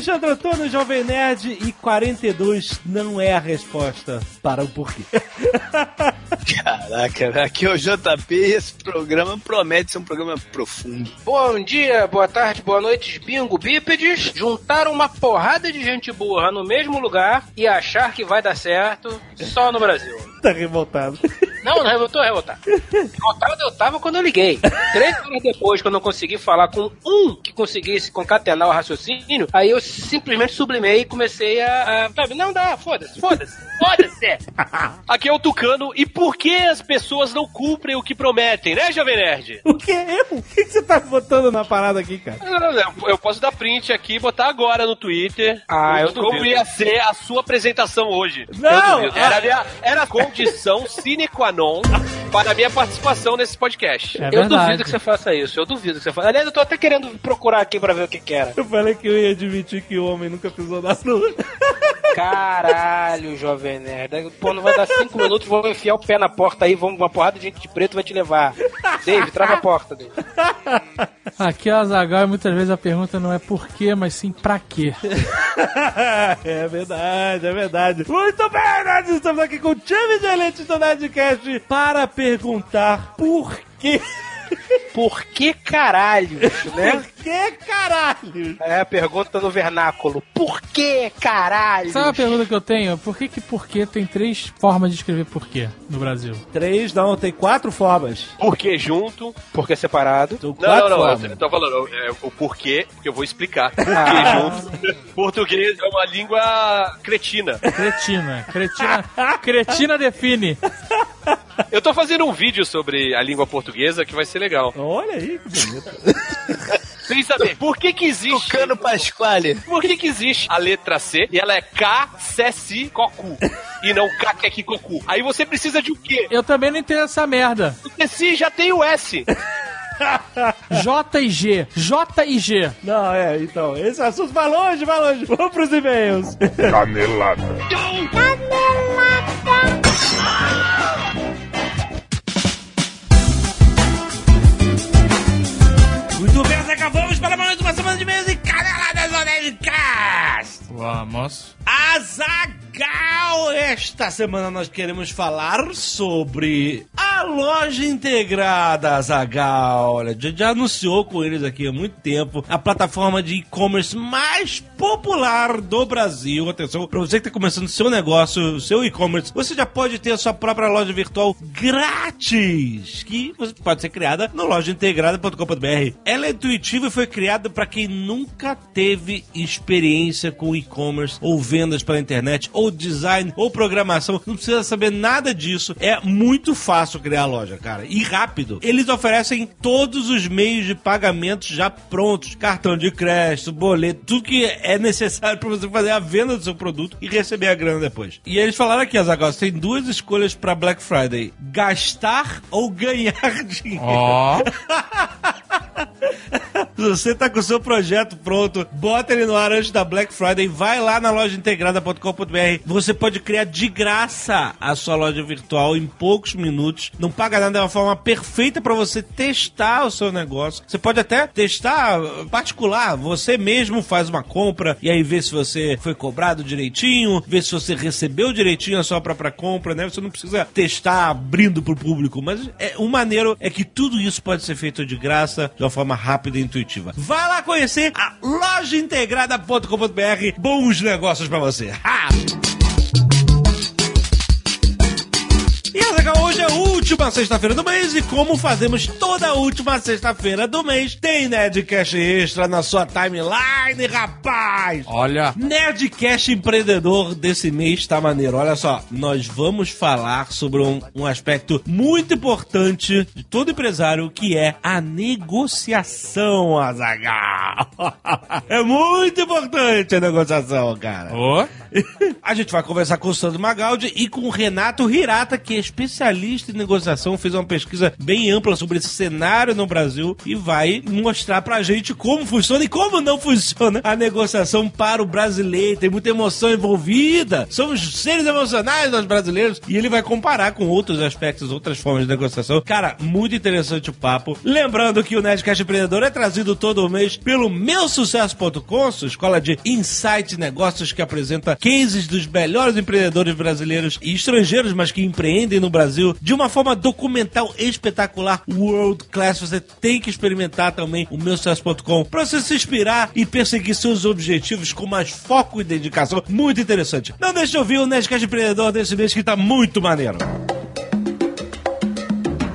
Alexandre Antônio, Jovem Nerd, e 42 não é a resposta para o porquê. Caraca, aqui é o JP e esse programa promete ser um programa profundo. Bom dia, boa tarde, boa noite, bingo bípedes. Juntaram uma porrada de gente burra no mesmo lugar e achar que vai dar certo só no Brasil. Tá revoltado. Não, não, eu tô revoltado. Revoltado eu tava quando eu liguei. Três horas depois, quando eu consegui falar com um que conseguisse concatenar o raciocínio, aí eu simplesmente sublimei e comecei a. a sabe, não dá, foda-se, foda-se, foda-se. Aqui é o Tucano. E por que as pessoas não cumprem o que prometem, né, Jovem Nerd? O que é eu? O que você tá botando na parada aqui, cara? Eu- Eu posso dar print aqui e botar agora no Twitter. Ah, eu Como duvido. ia ser a sua apresentação hoje. Não! Era, era a condição sine qua non para a minha participação nesse podcast. É eu verdade. duvido que você faça isso, eu duvido que você faça. Aliás, eu tô até querendo procurar aqui pra ver o que que era. Eu falei que eu ia admitir que o homem nunca pisou na lua. Caralho, jovem nerd. Pô, não vai dar cinco minutos, vou enfiar o pé na porta aí, vamos, uma porrada de gente de preto vai te levar. Dave, trava a porta, Dave. Aqui é o Azagal muitas vezes a pergunta não é por quê, mas sim pra quê. é verdade, é verdade. Muito bem, nerds! Estamos aqui com o time de elite do Nerdcast para perguntar por quê. Por que caralho, né? Por que caralho? É a pergunta no vernáculo. Por que caralho? Sabe a pergunta que eu tenho? Por que que por quê tem três formas de escrever por quê no Brasil? Três, não, tem quatro formas. Por que junto? Por que separado? Não, não, não. formas. Eu tô falando é, o porquê, porque eu vou explicar. Por que Ah. junto? Português é uma língua cretina. Cretina. Cretina, cretina define. Eu tô fazendo um vídeo sobre a língua portuguesa que vai ser legal. Olha aí, que bonito. Sem saber por que que existe... Tucano Pasquale. Por que que existe a letra C e ela é K, C, Si, Cocu e não K, K, K, Cocu? Aí você precisa de o quê? Eu também não entendo essa merda. Porque Si já tem o S. J e G. J e G. Não, é, então, esse assunto vai longe, vai longe. Vamos pros e-mails. Canelada. Muito acabamos para mais uma semana de e-mails e caneladas Onedcast. Vamos. Azagal! Esta semana nós queremos falar sobre a loja integrada Azagal. Olha, já, já anunciou com eles aqui há muito tempo a plataforma de e-commerce mais popular do Brasil. Atenção, para você que está começando seu negócio, seu e-commerce, você já pode ter a sua própria loja virtual grátis, que você pode ser criada no lojaintegrada.com.br. Ela é intuitiva e foi criada para quem nunca teve experiência com e-commerce ou vendas pela internet ou design ou programação. Não precisa saber nada disso. É muito fácil criar a loja, cara, e rápido. Eles oferecem todos os meios de pagamento já prontos: cartão de crédito, boleto, tudo que é necessário para você fazer a venda do seu produto e receber a grana depois. E eles falaram aqui, Azaghal, tem duas escolhas para Black Friday: gastar ou ganhar dinheiro. Ó. Se você tá com o seu projeto pronto, bota ele no ar antes da Black Friday, vai lá na loja integrada.com.br. Você pode criar de graça a sua loja virtual em poucos minutos. Não paga nada, é uma forma perfeita para você testar o seu negócio. Você pode até testar uh, particular, você mesmo faz uma compra e aí vê se você foi cobrado direitinho, vê se você recebeu direitinho a sua própria compra, né? Você não precisa testar abrindo pro público, mas é, o maneiro é que tudo isso pode ser feito de graça, de uma forma rápida e intuitiva. Vai lá conhecer a lojaintegrada.com.br. Bons negócios pra você. Ha! Hoje é a última sexta-feira do mês e como fazemos toda última sexta-feira do mês, tem Nerdcast Extra na sua timeline, rapaz! Olha. Nerdcast empreendedor desse mês tá maneiro. Olha só, nós vamos falar sobre um, um aspecto muito importante de todo empresário, que é a negociação, Azaghal. É muito importante a negociação, cara. Ô. A gente vai conversar com o Sandro Magaldi e com o Renato Hirata, que é especialista em negociação, fez uma pesquisa bem ampla sobre esse cenário no Brasil e vai mostrar pra gente como funciona e como não funciona a negociação para o brasileiro. Tem muita emoção envolvida. Somos seres emocionais nós brasileiros e ele vai comparar com outros aspectos, outras formas de negociação. Cara, muito interessante o papo. Lembrando que o Nerdcast Empreendedor é trazido todo mês pelo meusucesso.com, sua escola de insight negócios que apresenta cases dos melhores empreendedores brasileiros e estrangeiros, mas que empreendem no Brasil de uma forma documental espetacular, world class. Você tem que experimentar também o meusucesso.com para você se inspirar e perseguir seus objetivos com mais foco e dedicação. Muito interessante. Não deixe de ouvir o Nerdcast Empreendedor desse mês que tá muito maneiro.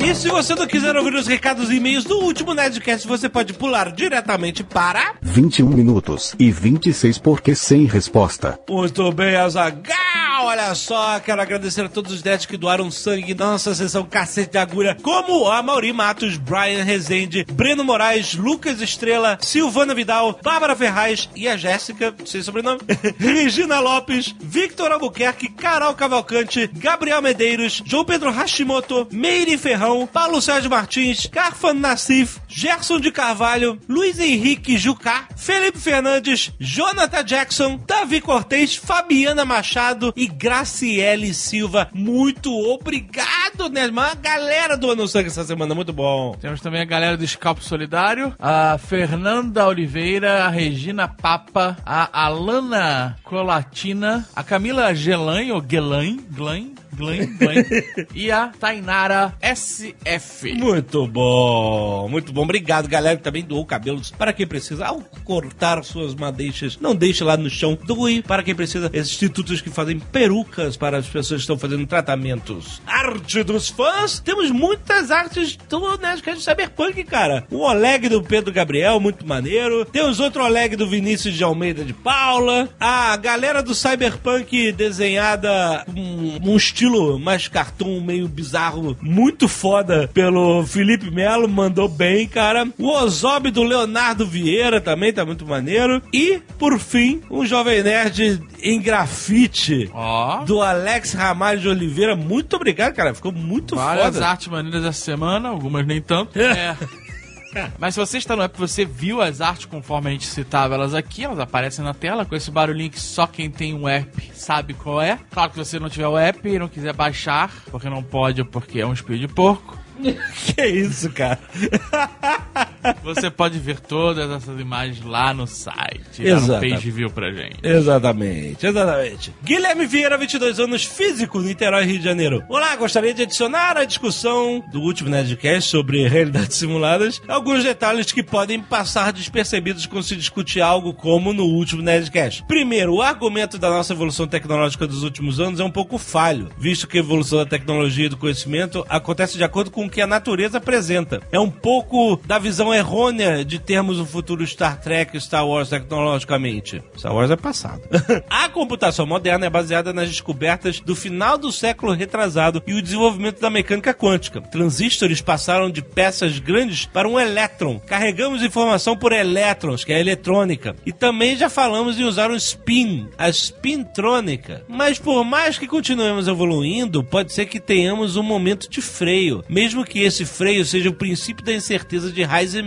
E se você não quiser ouvir os recados e e-mails do último Nerdcast, você pode pular diretamente para. 21 minutos e 26 porque sem resposta. Muito bem, Azagal! Olha só, quero agradecer a todos os nerds que doaram sangue na nossa sessão Cacete de Agulha, como a Mauri Matos, Brian Rezende, Breno Moraes, Lucas Estrela, Silvana Vidal, Bárbara Ferraz e a Jéssica, sem sobrenome, Regina Lopes, Victor Albuquerque, Carol Cavalcante, Gabriel Medeiros, João Pedro Hashimoto, Meire Ferrão, Paulo Sérgio Martins, Carfan Nassif, Gerson de Carvalho, Luiz Henrique Jucá, Felipe Fernandes, Jonathan Jackson, Davi Cortez, Fabiana Machado e Graciele Silva. Muito obrigado, né? Uma galera do Ano Sangue essa semana, muito bom. Temos também a galera do Scalpo Solidário, a Fernanda Oliveira, a Regina Papa, a Alana Colatina, a Camila Gelain, ou Gelain, Gelain, Glen, Glen, e a Tainara SF. Muito bom, muito bom. Obrigado, galera, que também doou cabelos para quem precisa. Ao cortar suas madeixas, não deixe lá no chão. Doe para quem precisa. Esses institutos que fazem perucas para as pessoas que estão fazendo tratamentos. Arte dos fãs. Temos muitas artes do Nerdcast Cyberpunk, cara. O Oleg do Pedro Gabriel, muito maneiro. Temos outro Oleg do Vinícius de Almeida de Paula. A galera do Cyberpunk desenhada com um estilo mais cartoon, meio bizarro, muito foda pelo Felipe Melo, mandou bem, cara. O Ozob do Leonardo Vieira também tá muito maneiro. E, por fim, um Jovem Nerd em grafite Ó. do Alex Ramalho de Oliveira. Muito obrigado, cara. Ficou muito Várias foda. artes maneiras essa semana, algumas nem tanto. É. Mas se você está no app, você viu as artes conforme a gente citava elas aqui, elas aparecem na tela com esse barulhinho que só quem tem um app sabe qual é. Claro que se você não tiver o app e não quiser baixar, porque não pode porque é um espelho de porco, que isso, cara? você pode ver todas essas imagens lá no site. E dar um page view pra gente. Exatamente, exatamente. Guilherme Vieira, 22 anos, físico, Niterói, Rio de Janeiro. Olá, gostaria de adicionar à discussão do último Nerdcast sobre realidades simuladas alguns detalhes que podem passar despercebidos quando se discute algo como no último Nerdcast. Primeiro, o argumento da nossa evolução tecnológica dos últimos anos é um pouco falho, visto que a evolução da tecnologia e do conhecimento acontece de acordo com o que a natureza apresenta. É um pouco da visão errônea de termos um futuro Star Trek e Star Wars tecnologicamente. Star Wars é passado. a computação moderna é baseada nas descobertas do final do século retrasado e o desenvolvimento da mecânica quântica. Transistores passaram de peças grandes para um elétron. Carregamos informação por elétrons, que é a eletrônica. E também já falamos em usar um spin, a spintrônica. Mas por mais que continuemos evoluindo, pode ser que tenhamos um momento de freio, mesmo que esse freio seja o princípio da incerteza de Heisenberg.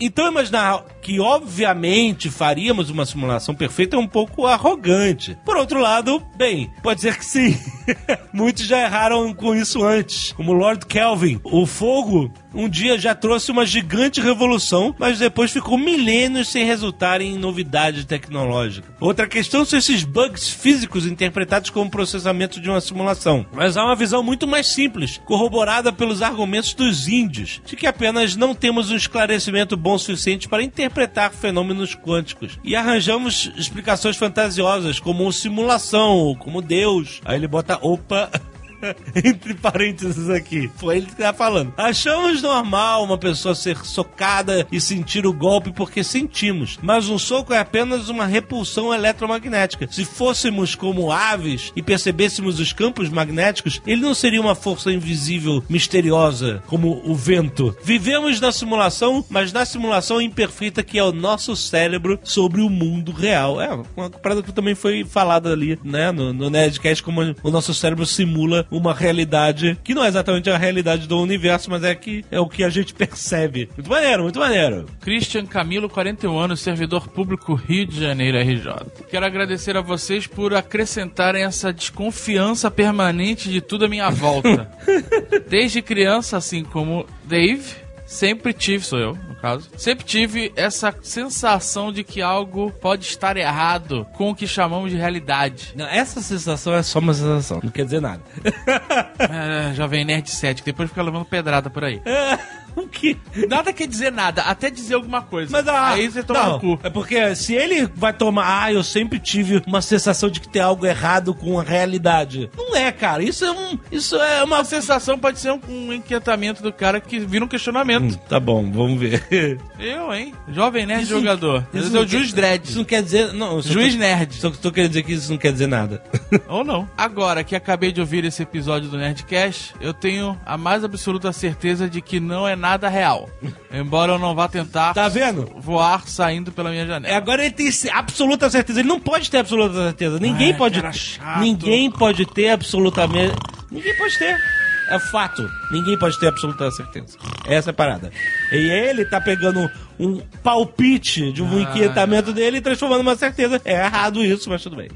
Então imaginar que obviamente faríamos uma simulação perfeita é um pouco arrogante. Por outro lado, bem, pode ser que sim. Muitos já erraram com isso antes, como Lord Kelvin. O fogo um dia já trouxe uma gigante revolução, mas depois ficou milênios sem resultar em novidade tecnológica. Outra questão são esses bugs físicos interpretados como processamento de uma simulação. Mas há uma visão muito mais simples, corroborada pelos argumentos dos índios, de que apenas não temos um esclarecimento bom suficiente para interpretar fenômenos quânticos. E arranjamos explicações fantasiosas, como simulação, como Deus. Aí ele bota, opa, entre parênteses aqui. Foi ele que tá falando. Achamos normal uma pessoa ser socada e sentir o golpe porque sentimos, mas um soco é apenas uma repulsão eletromagnética. Se fôssemos como aves e percebêssemos os campos magnéticos, ele não seria uma força invisível, misteriosa, como o vento. Vivemos na simulação, mas na simulação imperfeita que é o nosso cérebro sobre o mundo real. É, uma parada que também foi falada ali, né, no, no Nerdcast, como o nosso cérebro simula uma realidade que não é exatamente a realidade do universo, mas é que é o que a gente percebe. Muito maneiro, muito maneiro. Christian Camilo, 41 anos, servidor público Rio de Janeiro, RJ. Quero agradecer a vocês por acrescentarem essa desconfiança permanente de tudo à minha volta. Desde criança, assim como Dave, sempre tive, sou eu, no caso, sempre tive essa sensação de que algo pode estar errado com o que chamamos de realidade. Não, essa sensação é só uma sensação, não quer dizer nada. É, Jovem Nerd 7, que depois fica levando pedrada por aí. que? Nada quer dizer nada, até dizer alguma coisa. Mas ah, aí você toma não, cu. É porque se ele vai tomar, ah, eu sempre tive uma sensação de que tem algo errado com a realidade. Não é, cara. Isso é um, isso é uma Uma sensação pode ser um, um inquietamento do cara que vira um questionamento. Hum, Tá bom, vamos ver. Eu, hein? Jovem Nerd Isso- jogador. isso Esse é o não Juiz Dredd. Isso não quer dizer, não, Juiz tô- Nerd. Só que tô querendo dizer que isso não quer dizer nada. Ou não. Agora que acabei de ouvir esse episódio do Nerdcast, eu tenho a mais absoluta certeza de que não é nada real. Embora eu não vá tentar Tá vendo? voar saindo pela minha janela. É, agora ele tem absoluta certeza. Ele não pode ter absoluta certeza. Ninguém Ah, pode. cara chato. Ninguém pode ter absolutamente. Ninguém pode ter. É fato. Ninguém pode ter absoluta certeza. Essa é a parada. E ele tá pegando um palpite de um Ah. inquietamento dele e transformando numa certeza. É errado isso, mas tudo bem.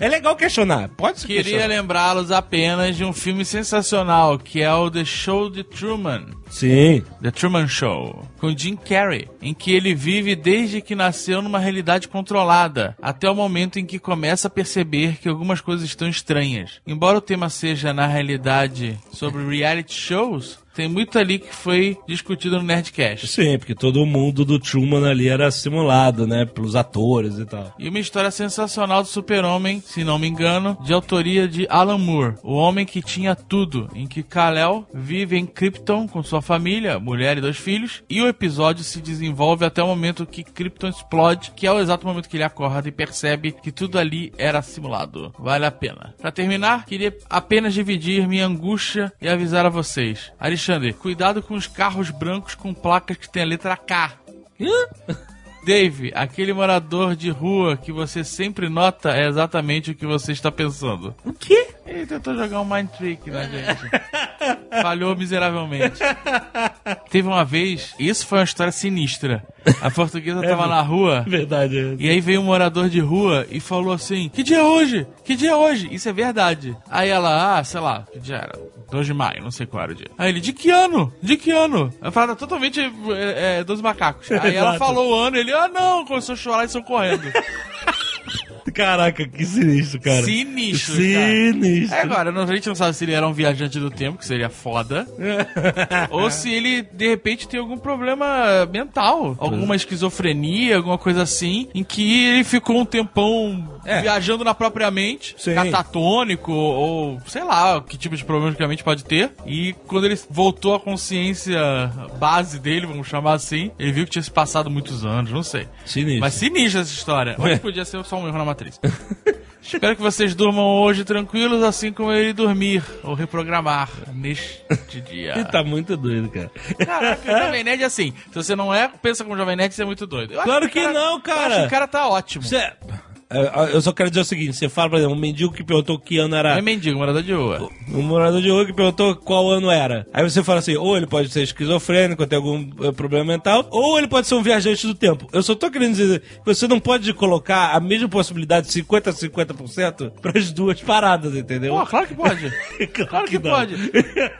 É legal questionar. Pode se Queria lembrá-los apenas de um filme sensacional, que é o The Show de Truman. Sim. The Truman Show, com Jim Carrey, em que ele vive desde que nasceu numa realidade controlada, até o momento em que começa a perceber que algumas coisas estão estranhas. Embora o tema seja, na realidade, sobre reality shows, tem muito ali que foi discutido no Nerdcast. Sim, porque todo mundo do Truman ali era simulado, né? Pelos atores e tal. E uma história sensacional do super-homem, se não me engano, de autoria de Alan Moore, o homem que tinha tudo, em que Kal-El vive em Krypton com sua família, mulher e dois filhos, e o episódio se desenvolve até o momento que Krypton explode, que é o exato momento que ele acorda e percebe que tudo ali era simulado. Vale a pena. Pra terminar, queria apenas dividir minha angústia e avisar a vocês. Alexandre, cuidado com os carros brancos com placas que tem a letra K. Dave, aquele morador de rua que você sempre nota é exatamente o que você está pensando. O quê? Ele tentou jogar um mind trick na gente. Falhou miseravelmente. Teve uma vez, isso foi uma história sinistra. A portuguesa tava na rua Verdade. é. e aí veio um morador de rua e falou assim: Que dia é hoje? Que dia é hoje? Isso é verdade. Aí ela, ah, sei lá, que dia era? 2 de maio, não sei qual era o dia. Aí ele, de que ano? De que ano? Ela falou, totalmente é, é, dos macacos. Aí ela falou o ano, ele, ah não, começou a chorar e saiu correndo. Caraca, que sinistro, cara. Sinistro, Sinistro. É, agora, não- a gente não sabe se ele era um viajante do tempo, que seria foda, ou se ele, de repente, tem algum problema mental, alguma esquizofrenia, alguma coisa assim, em que ele ficou um tempão É. viajando na própria mente, Sim. catatônico, ou sei lá, que tipo de problema que a mente pode ter, e quando ele voltou à consciência base dele, vamos chamar assim, ele viu que tinha se passado muitos anos, não sei. Sinistro. Mas sinistra essa história. Ou podia ser só um erro na matriz. Espero que vocês durmam hoje tranquilos, assim como ele dormir ou reprogramar neste dia. Ele tá muito doido, cara. Caraca, o Jovem Nerd é assim. Se você não é, pensa como Jovem Nerd, você é muito doido. Eu Claro o que não, Eu cara. acho que o cara tá ótimo. Você- Eu só quero dizer o seguinte: você fala, por exemplo, um mendigo que perguntou que ano Não era. é mendigo, morador de rua. Um morador de rua que perguntou qual ano era. Aí você fala assim: ou ele pode ser esquizofrênico, ter algum eh, problema mental, ou ele pode ser um viajante do tempo. Eu só tô querendo dizer que você não pode colocar a mesma possibilidade, 50% a 50%, pras duas paradas, entendeu? Pô, claro que pode. Claro Claro que que não. pode.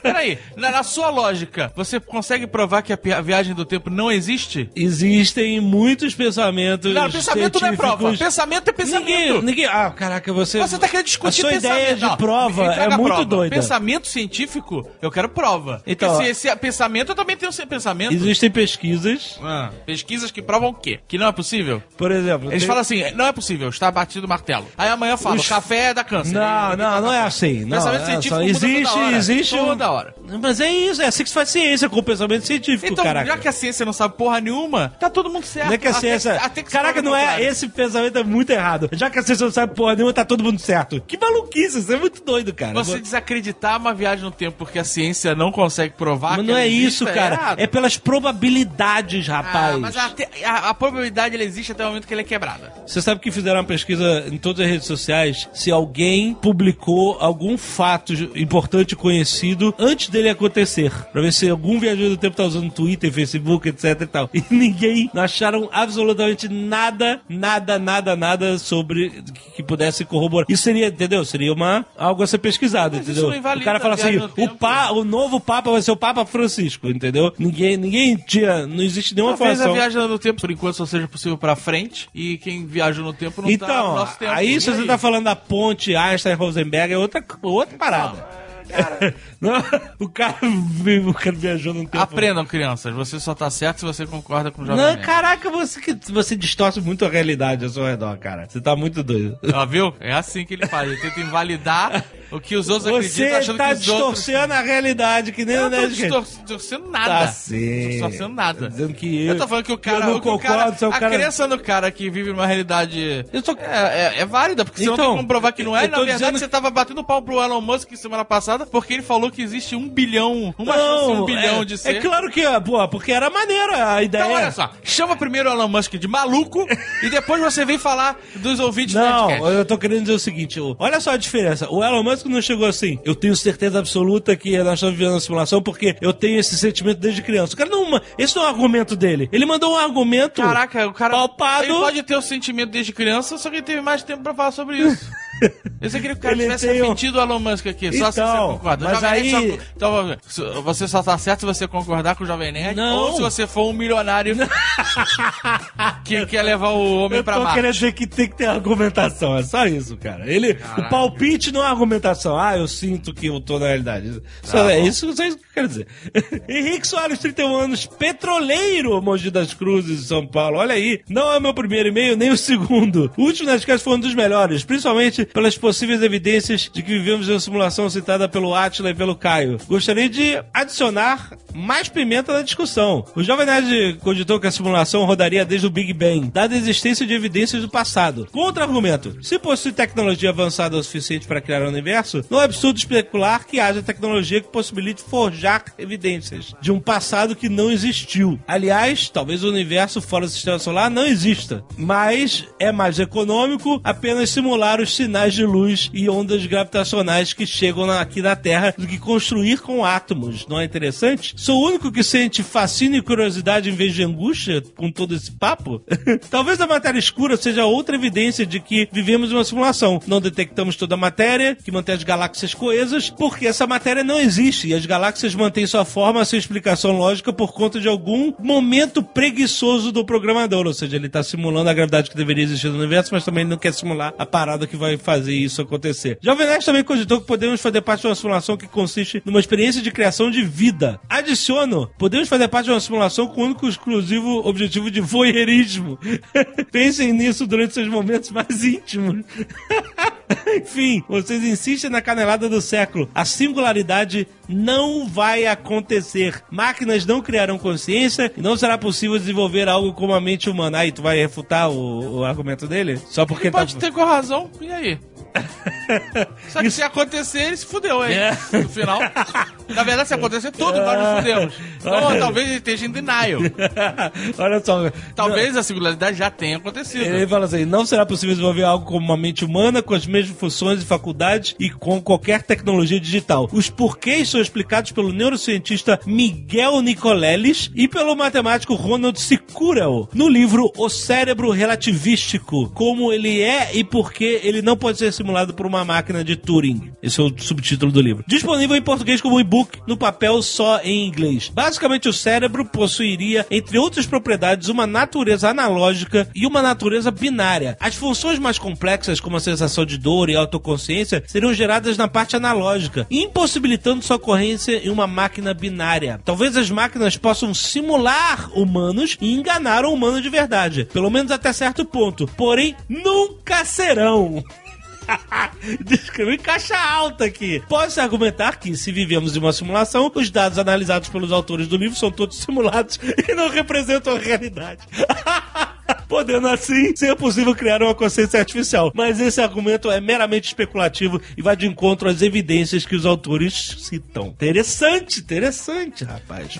Peraí, na, na sua lógica, você consegue provar que a, viagem do tempo não existe? Existem muitos pensamentos. Não, pensamento não é prova. Pensamento é pensamento. Ninguém, ninguém. Ah, caraca, você. Você tá querendo discutir A sua pensamento. ideia de Não, prova me é muito prova. doida. Pensamento científico, eu quero prova. Então, Porque se esse é pensamento, eu também tenho esse pensamento. Existem pesquisas, Ah, pesquisas que provam o quê? Que não é possível? por exemplo. Eles tem- falam assim, não é possível, está batido o martelo. Aí amanhã fala, Os- o café dá câncer. Não, Aí, não, não é assim. Não, Pensamento é científico só- muda toda existe, hora. existe um- Toda hora. Mas é isso, é assim que se faz ciência com o pensamento científico, Então, caraca. já que a ciência não sabe porra nenhuma, tá todo mundo certo. Não é que a Até- ciência. até que se Caraca, não é. Esse pensamento é muito errado. Errado. Já que a ciência não sabe porra nenhuma, tá todo mundo certo. Que maluquice, isso é muito doido, cara. Você desacreditar uma viagem no tempo porque a ciência não consegue provar Mas que não é existe, isso, cara. errado. É pelas probabilidades, rapaz. Ah, mas a, a- a probabilidade ela existe até o momento que ela é quebrada. Você sabe que fizeram uma pesquisa em todas as redes sociais se alguém publicou algum fato importante conhecido antes dele acontecer. Pra ver se algum viajante do tempo tá usando Twitter, Facebook, etc e tal. E ninguém acharam absolutamente nada, nada, nada, nada sobre que, pudesse corroborar. Isso seria, entendeu? Seria uma, algo a ser pesquisado, Mas entendeu? O cara fala a assim, no o, pa, o novo Papa vai ser o Papa Francisco, entendeu? Ninguém, ninguém tinha, não existe nenhuma Talvez a informação. viagem no tempo, por enquanto, só seja possível pra frente. E quem viaja no tempo não tá no Então, nosso tempo. aí E se você tá falando da ponte Einstein-Rosenberg é outra, outra parada. Não, o, cara, o cara viajou no tempo. Aprendam, crianças. Você só tá certo se você concorda com o Jovem Não, Nerd. caraca, você, que- você distorce muito a realidade ao seu redor, cara. Você tá muito doido. Ó, viu? É assim que ele faz. Ele tenta invalidar o que os outros Você acreditam, achando tá que os outros... distorcendo a realidade, que nem Eu o não tô distorcendo nada. Tá Não sim. distorcendo nada. Dizendo que eu, Eu tô falando que o cara, eu não o que o concordo, cara, você é a crença no cara que vive numa realidade Eu tô- é, é, é válida, porque você não Então, tem como provar que não é. Na verdade, você tava batendo pau pro Elon Musk semana passada, porque ele falou que existe um bilhão, uma chance um bilhão é, de ser. É claro que, pô, porque era maneira a ideia. Então, olha só, chama primeiro o Elon Musk de maluco e depois você vem falar dos ouvintes do Não, Nerdcast. eu tô querendo dizer o seguinte: olha só a diferença. O Elon Musk não chegou assim. Eu tenho certeza absoluta que nós estamos vivendo uma simulação porque eu tenho esse sentimento desde criança. O cara não. Esse não é o argumento dele. Ele mandou um argumento. Caraca, o cara. Palpado. Ele pode ter o sentimento desde criança, só que ele teve mais tempo pra falar sobre isso. Eu só queria que o cara tivesse tem refletido o Elon Musk aqui, só se você Então, concorda. Mas aí- só- então, você só tá certo se você concordar com o Jovem Nerd Não. ou se você for um milionário que quer levar o homem Eu pra tô Marte. querendo dizer que tem que ter argumentação, é só isso, cara. Ele, o palpite não é argumentação. Ah, eu sinto que eu tô na realidade. Só, é isso, isso que eu quero dizer. Henrique Soares, 31 anos, petroleiro, Mogi das Cruzes, São Paulo. Olha aí, não é o meu primeiro e-mail, nem o segundo. O último Nerdcast foi um dos melhores, principalmente pelas possíveis evidências de que vivemos em uma simulação citada pelo Atila e pelo Caio. Gostaria de adicionar mais pimenta na discussão. O Jovem Nerd cogitou que a simulação rodaria desde o Big Bang, dada a existência de evidências do passado. Contra-argumento: se possui tecnologia avançada o suficiente para criar o universo, não é absurdo especular que haja tecnologia que possibilite forjar evidências de um passado que não existiu. Aliás, talvez o universo fora do sistema solar não exista, mas é mais econômico apenas simular os sinais de luz e ondas gravitacionais que chegam aqui na Terra do que construir com átomos. Não é interessante? Sou o único que sente fascínio e curiosidade em vez de angústia com todo esse papo? Talvez a matéria escura seja outra evidência de que vivemos em uma simulação. Não detectamos toda a matéria, que mantém as galáxias coesas, porque essa matéria não existe e as galáxias mantêm sua forma, sua explicação lógica por conta de algum momento preguiçoso do programador. Ou seja, ele está simulando a gravidade que deveria existir no universo, mas também não quer simular a parada que vai fazer isso acontecer. Jovem Nerd também cogitou que podemos fazer parte de uma simulação que consiste numa experiência de criação de vida. Adiciono, podemos fazer parte de uma simulação com o único exclusivo objetivo de voyeurismo. Pensem nisso durante seus momentos mais íntimos. Enfim, vocês insistem na canelada do século. A singularidade não vai acontecer. Máquinas não criarão consciência e não será possível desenvolver algo como a mente humana. Aí, tu vai refutar o, o argumento dele? Só porque Ele tá... pode ter com razão, e aí? Só que se acontecer, ele se fudeu, hein? É. No final. Na verdade, se acontecer tudo, nós nos fudemos. Então, talvez ele esteja em denial. Olha só. Talvez a singularidade já tenha acontecido. Ele fala assim: não será possível desenvolver algo como uma mente humana com as mesmas funções e faculdades e com qualquer tecnologia digital. Os porquês são explicados pelo neurocientista Miguel Nicoleles e pelo matemático Ronald Sicurel no livro O Cérebro Relativístico: Como ele é e por que ele não pode ser simulado por uma máquina de Turing. Esse é o subtítulo do livro. Disponível em português como e-book, no papel só em inglês. Basicamente, o cérebro possuiria, entre outras propriedades, uma natureza analógica e uma natureza binária. As funções mais complexas, como a sensação de dor e autoconsciência, seriam geradas na parte analógica, impossibilitando sua ocorrência em uma máquina binária. Talvez as máquinas possam simular humanos e enganar o humano de verdade, pelo menos até certo ponto, porém nunca serão. Descreveu em caixa alta aqui. Pode-se argumentar que, se vivemos em uma simulação, os dados analisados pelos autores do livro são todos simulados e não representam a realidade. podendo assim ser possível criar uma consciência artificial. Mas esse argumento é meramente especulativo e vai de encontro às evidências que os autores citam. Interessante, interessante, rapaz.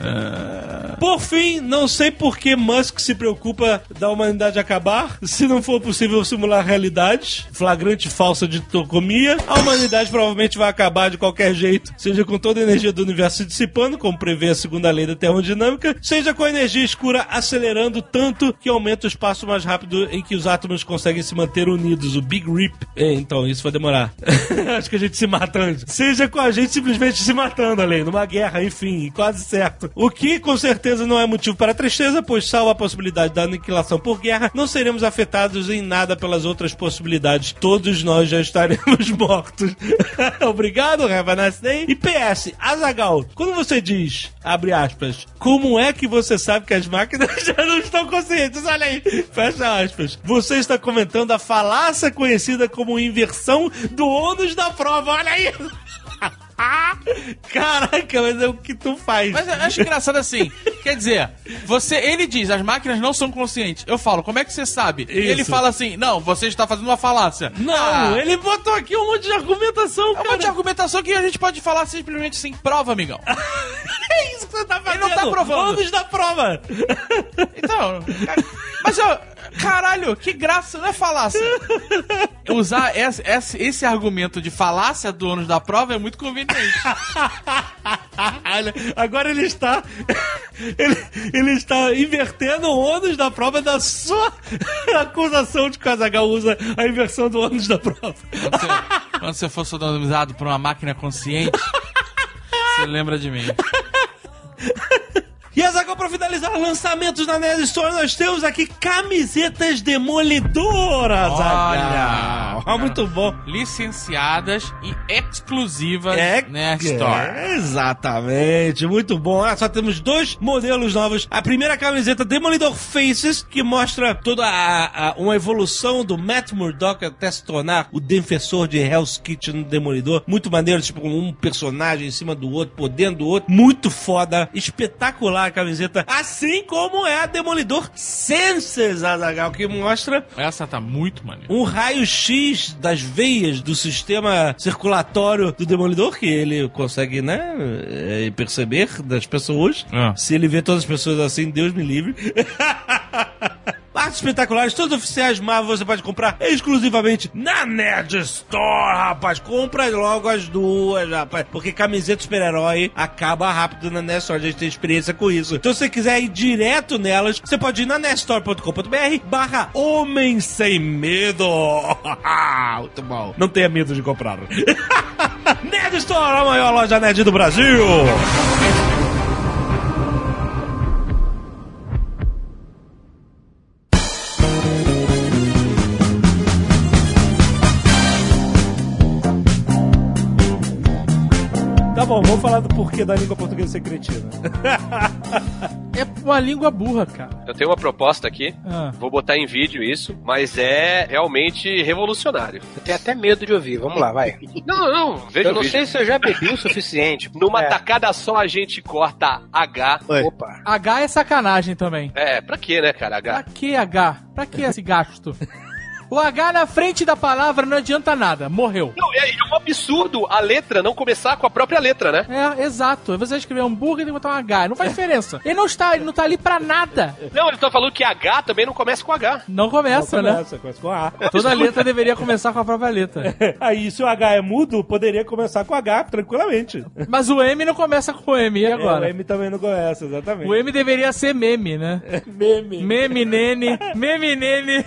Por fim, não sei por que Musk se preocupa da humanidade acabar. Se não for possível simular realidade, flagrante falsa de tocomia, a humanidade provavelmente vai acabar de qualquer jeito, seja com toda a energia do universo se dissipando, como prevê a segunda lei da termodinâmica, seja com a energia escura acelerando tanto que aumenta o espaço mais rápido em que os átomos conseguem se manter unidos, o Big Rip. É, então, isso vai demorar. Acho que a gente se mata antes. Seja com a gente simplesmente se matando, além, numa guerra, enfim, quase certo. O que com certeza não é motivo para tristeza, pois salvo a possibilidade da aniquilação por guerra, não seremos afetados em nada pelas outras possibilidades. Todos nós já estaremos mortos. Obrigado, have a nice day. E PS, Azagal, quando você diz, abre aspas, como é que você sabe que as máquinas já não estão conscientes? Olha aí, fecha aspas. Você está comentando a falácia conhecida como inversão do ônus da prova. Olha aí. Caraca, mas é o que tu faz. Mas eu acho engraçado assim. Quer dizer, você, ele diz, as máquinas não são conscientes. Eu falo, como é que você sabe? Ele fala assim, não, você está fazendo uma falácia. Não, Ah, ele botou aqui um monte de argumentação, É um cara. monte de argumentação que a gente pode falar simplesmente sem prova, amigão. É isso que você tá fazendo. Ele não tá provando. Ônus da prova. Então, cara, mas eu, caralho, que graça, não é falácia. Usar esse, esse, esse argumento de falácia do ônus da prova é muito conveniente. Agora ele está. Ele, ele está invertendo o ônus da prova da sua acusação de que o Azaghal usa a inversão do ônus da prova. Quando você, quando você for sodomizado por uma máquina consciente, você lembra de mim. E Azaghal, pra finalizar lançamentos na Nerd Store, nós temos aqui camisetas demolidoras, Azaghal. Ah, muito bom. Licenciadas e exclusivas É, Nerd Store. é, exatamente, muito bom. Ah, só temos dois modelos novos. A primeira camiseta Demolidor Faces, que mostra toda a, a- uma evolução do Matt Murdock até se tornar o defensor de Hell's Kitchen Demolidor. Muito maneiro, tipo, um personagem em cima do outro, podendo do outro. Muito foda, espetacular a camiseta. Assim como é a Demolidor Senses, Azagal, que mostra Essa tá muito maneira. um raio-x das veias do sistema circulatório do Demolidor, que ele consegue, né, eh, perceber das pessoas. Ah. Se ele vê todas as pessoas assim, Deus me livre. Artes espetaculares, todos oficiais Marvel você pode comprar exclusivamente na Nerd Store, rapaz. Compra logo as duas, rapaz. Porque camiseta super-herói acaba rápido na Nerd Store. A gente tem experiência com isso. Então, se você quiser ir direto nelas, você pode ir na nerdstore.com.br barra Homem Sem Medo. Muito bom. Não tenha medo de comprar. Nerd Store, a maior loja nerd do Brasil. Tá bom, vamos falar do porquê da língua portuguesa ser cretina. É uma língua burra, cara. Eu tenho uma proposta aqui. Ah. Vou botar em vídeo isso, mas é realmente revolucionário. Eu tenho até medo de ouvir. Vamos lá, vai. Não, não, veja Eu não vídeo. sei se eu já bebi o suficiente. Numa É. tacada só a gente corta H. Opa. H é sacanagem também. É, pra quê, né, cara? Pra H. que H? Pra que esse gasto? O H na frente da palavra não adianta nada. Morreu. Não, é, é um absurdo a letra não começar com a própria letra, né? É, exato. Você escrever hambúrguer e tem que botar um H. Não faz diferença. Ele não está, ele não tá ali pra nada. Não, ele tá falando que H também não começa com H. Não começa, né? Começa, começa com A. Toda letra deveria começar com a própria letra. Aí, se o H é mudo, poderia começar com H tranquilamente. Mas o M não começa com o M. E É, o agora? M também não começa, exatamente. O M deveria ser meme, né? Meme. Meme nene, meme nene.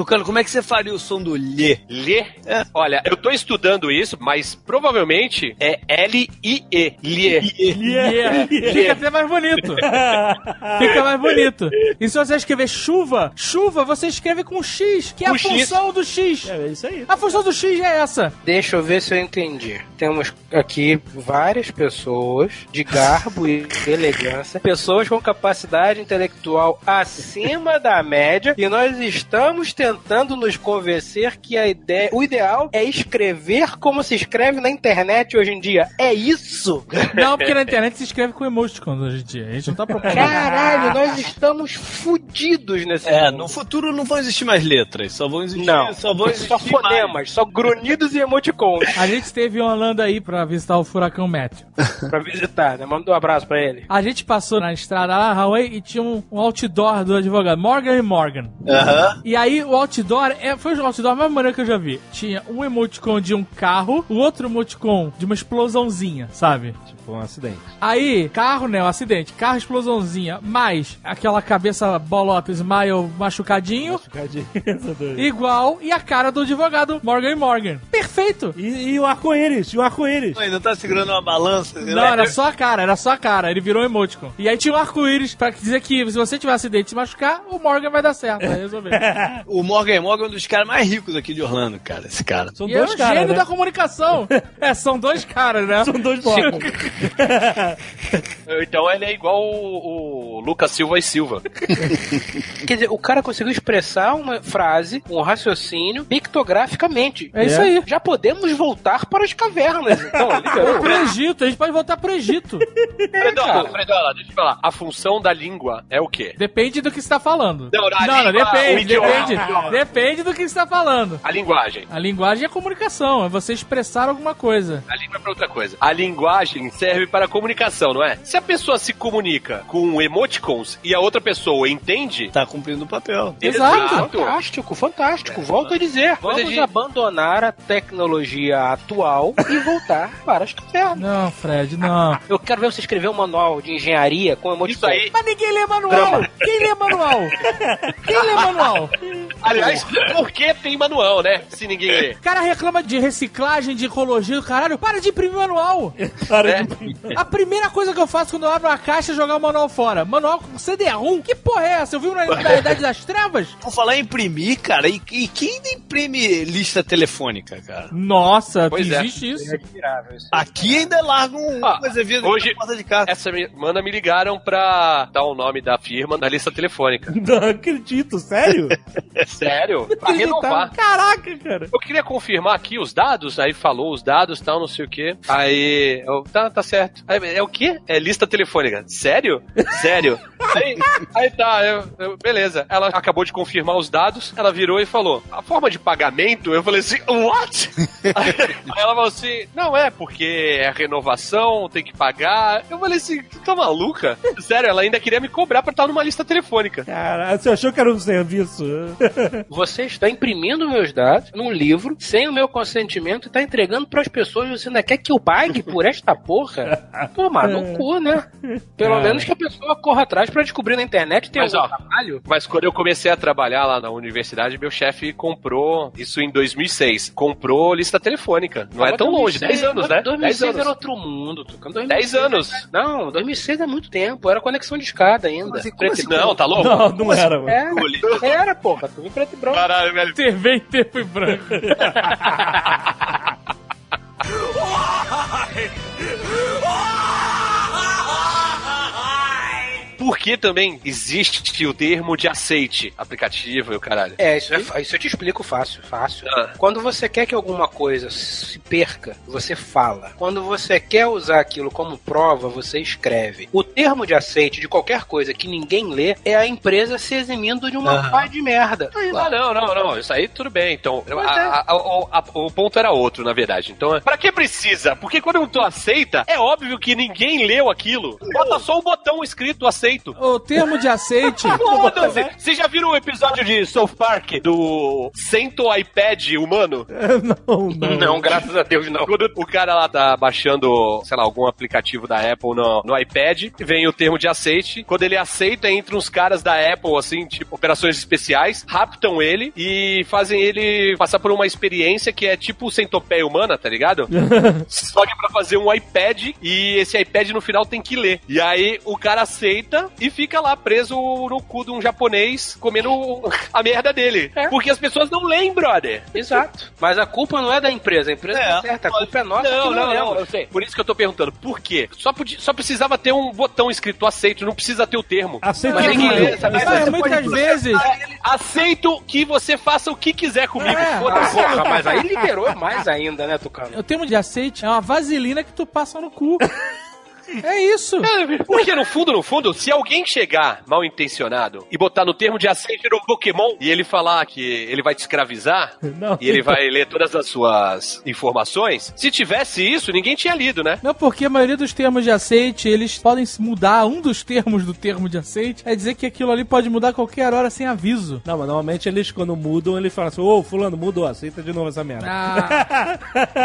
Tucano, como é que você faria o som do lhe? Lê. Olha, eu tô estudando isso, mas provavelmente é L-I-E. Lê. Yeah. Fica até mais bonito. Fica mais bonito. E se você escrever chuva, chuva, você escreve com X, que é Com a X. função do X. É isso aí. A função do X é essa. Deixa eu ver se eu entendi. Temos aqui várias pessoas de garbo e elegância, pessoas com capacidade intelectual acima da média, e nós estamos tentando tentando nos convencer que a ideia, o ideal é escrever como se escreve na internet hoje em dia. É isso? Não, porque na internet se escreve com emoticons hoje em dia. A gente não tá propondo. Caralho, nós estamos fudidos nesse É, mundo. no futuro não vão existir mais letras, só vão existir, Não, só vão existir só fonemas, só grunhidos e emoticons A gente esteve em Orlando aí pra visitar o furacão Matthew. pra visitar, né? Manda um abraço pra ele. A gente passou na estrada lá, Huawei, e tinha um, um outdoor do advogado, Morgan e Morgan. Aham. E aí o outdoor é, foi o outdoor mais maneiro que eu já vi. Tinha um emoticon de um carro, o outro emoticon de uma explosãozinha, sabe? Tipo um acidente. Aí, carro, né, um acidente, carro, explosãozinha, mais aquela cabeça bolota, smile machucadinho, Cadinho, essa doida. igual, e a cara do advogado Morgan e Morgan. Perfeito! E, e o arco-íris, e o arco-íris. Ainda tá segurando uma balança. Não, era só a cara, era só a cara. Ele virou um emoticon. E aí tinha um arco-íris pra dizer que se você tiver acidente e se machucar, o Morgan vai dar certo, vai resolver. O Morgan Morgan é um dos caras mais ricos aqui de Orlando, cara, esse cara. São E é o dois caras, gênio né? da comunicação. é, são dois caras, né? São dois blocos. Então ele é igual o, o Lucas Silva e Silva. Quer dizer, o cara conseguiu expressar uma frase, um raciocínio, pictograficamente. É isso aí. Já podemos voltar para as cavernas, então, liberou. Pro Egito, a gente pode voltar pro Egito. Fredola, Fredola, deixa eu falar. A função da língua é o quê? Depende do que você tá falando. Não, não, não, língua, o depende, depende. Depende do que você tá falando. A linguagem. A linguagem é comunicação, é você expressar alguma coisa. A língua é pra outra coisa. A linguagem serve para comunicação, não é? Se a pessoa se comunica com emoticons e a outra pessoa entende, Tá cumprindo o papel. Exato. Fantástico, fantástico. Volto a dizer, vamos de- abandonar a tecnologia atual e voltar para as cavernas. Não, Fred, não. Eu quero ver você escrever um manual de engenharia com emoticon. isso aí. Mas ninguém lê manual! Quem lê manual? Quem lê manual? Aliás, por que tem manual, né? Se ninguém lê. O cara reclama de reciclagem, de ecologia caralho. Para de imprimir manual! Para É. de- A primeira coisa que eu faço quando eu abro uma caixa é jogar o manual fora. Manual com CD-ROM? Que porra é essa? Eu vi na, na Idade das Trevas? Por falar em imprimir, cara, e, e quem ainda imprime lista telefônica, cara? Nossa, Pois é. existe isso. admirável isso. Aqui ainda largam um Ah, hoje- na porta de casa. Essa semana me ligaram pra dar o nome da firma na lista telefônica. Não acredito, sério? Sério? Pra renovar. Caraca, cara. Eu queria confirmar aqui os dados, aí falou os dados tal, não sei o quê. Aí, eu, tá, tá certo. Aí, é o quê? É lista telefônica. Sério? Sério. aí, aí tá, eu, eu- beleza. Ela acabou de confirmar os dados, ela virou e falou: a forma de pagamento? Eu falei assim, what? aí ela falou assim: não é, porque é renovação, tem que pagar. Eu falei assim, tá maluca? Sério, ela ainda queria me cobrar pra estar numa lista telefônica. Caralho, você achou que era um serviço? Você está imprimindo meus dados num livro sem o meu consentimento e tá entregando pras pessoas. Você ainda quer que eu pague por esta porra? Tomar no cu, né? Pelo É. menos que a pessoa corra atrás pra descobrir na internet tem Mas, algum ó, trabalho. Mas quando eu comecei a trabalhar lá na universidade, meu chefe comprou, isso em 2006, comprou lista telefônica. Não é tão longe, 10 anos, né? 10 2006 anos. era outro mundo. Tucano. 2006 10 anos. Não, 2006 é muito tempo. Era conexão de escada ainda. assim, Preto assim? e. Não, tá louco? Não, não era, mano. É, era, porra. Tudo em preto e branco. Caralho, velho. TV em tempo e branco. Por que também existe o termo de aceite aplicativo e o caralho? É, isso, é, isso eu te explico fácil, fácil. Ah. Quando você quer que alguma coisa se perca, você fala. Quando você quer usar aquilo como prova, você escreve. O termo de aceite de qualquer coisa que ninguém lê é a empresa se eximindo de uma pá de merda. Ah, não, não, não. Isso aí tudo bem. Então, a- é. a- a- o- a- o ponto era outro, na verdade. Então, pra que precisa? Porque quando tu aceita, é óbvio que ninguém leu aquilo. Bota só o botão escrito aceito. O termo de aceite. Foda-se! Vocês já viram o episódio de South Park do Cento iPad humano? Não, não. Não, graças a Deus não. Quando o cara lá tá baixando, sei lá, algum aplicativo da Apple no, no iPad, vem o termo de aceite. Quando ele aceita, entra uns caras da Apple, assim, tipo, operações especiais, raptam ele e fazem ele passar por uma experiência que é tipo centopeia humana, tá ligado? Só que pra fazer um iPad e esse iPad no final tem que ler. E aí o cara aceita e fica lá preso no cu de um japonês comendo a merda dele. É. Porque as pessoas não leem, brother. Exato. Mas a culpa não é da empresa. A empresa É. tá certa. A culpa é nossa Não, não, lemos. não, eu sei. Por isso que eu tô perguntando, por quê? Só, podia, só precisava ter um botão escrito aceito, não precisa ter o termo. Mas todo ninguém lê, sabe? Mas muitas vezes. aceito que você faça o que quiser comigo. É. Ah, Foda-se. porra, mas aí liberou mais ainda, né, Tucano? O termo de aceite é uma vaselina que tu passa no cu. É isso. Porque no fundo, no fundo, se alguém chegar mal intencionado e botar no termo de aceite no Pokémon e ele falar que ele vai te escravizar Não. e ele vai ler todas as suas informações, se tivesse isso, ninguém tinha lido, né? Não, porque a maioria dos termos de aceite, eles podem mudar. Um dos termos do termo de aceite é dizer que aquilo ali pode mudar a qualquer hora sem aviso. Não, mas normalmente eles, quando mudam, eles falam assim: Ô, Fulano, mudou, aceita de novo essa merda. Ah.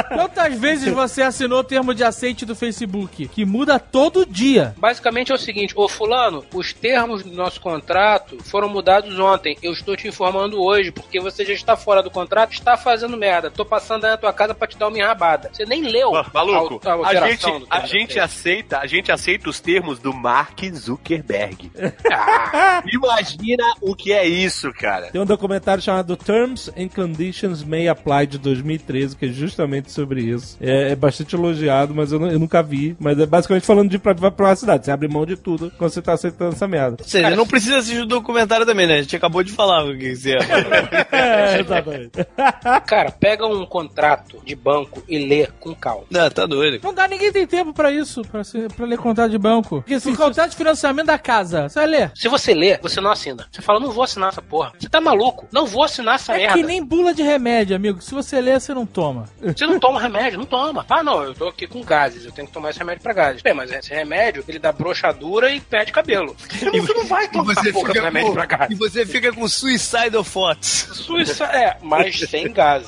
Quantas vezes você assinou o termo de aceite do Facebook? Que muda todo dia. Basicamente é o seguinte, ô fulano, os termos do nosso contrato foram mudados ontem. Eu estou te informando hoje, porque você já está fora do contrato, está fazendo merda. Tô passando aí na tua casa pra te dar uma enrabada. Você nem leu Maluco, a, a a gente, a gente aceita, a gente aceita os termos do Mark Zuckerberg. Ah, Imagina o que é isso, cara. Tem um documentário chamado Terms and Conditions May Apply de 2013, que é justamente sobre isso. É, é bastante elogiado, mas eu, eu nunca vi. Mas é basicamente falando de pra- privacidade. Você abre mão de tudo quando você tá aceitando essa merda. Ou seja, não precisa assistir o documentário também, né? A gente acabou de falar o que você É, exatamente. cara, pega um contrato de banco e lê com calma. Não, tá doido. Não dá, ninguém tem tempo pra isso, pra, ser, pra ler contrato de banco. Porque se contrato de financiamento da casa, você vai ler. Se você lê, você não assina. Você fala, não vou assinar essa porra. Você tá maluco? Não vou assinar essa É merda. que nem bula de remédio, amigo. Se você ler, você não toma. Você não toma remédio, não toma. Ah, não, eu tô aqui com gases, eu tenho que tomar esse remédio pra gases. Bem, mas esse remédio, ele dá broxadura e perde cabelo. Você não vai tomar essa porra do remédio pra e gases. você fica com suicidal thoughts. Suíça, é, mas sem gases.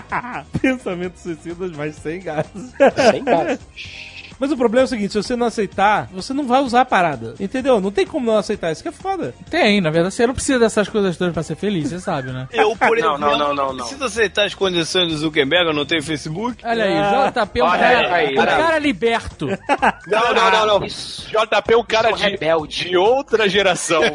Pensamentos suicidas, mas sem gases. sem gases. Mas o problema é o seguinte: se você não aceitar, você não vai usar a parada. Entendeu? Não tem como não aceitar. Isso que é foda. Tem, na verdade, você não precisa dessas coisas todas pra ser feliz, você sabe, né? Eu, por Não, exemplo, não, não, não, não. preciso aceitar as condições do Zuckerberg, eu não tenho Facebook. Olha aí, JP é um Olha cara, um aí. cara liberto. Não, não, não, não. Isso. JP é um cara Sou de, rebelde. de outra geração.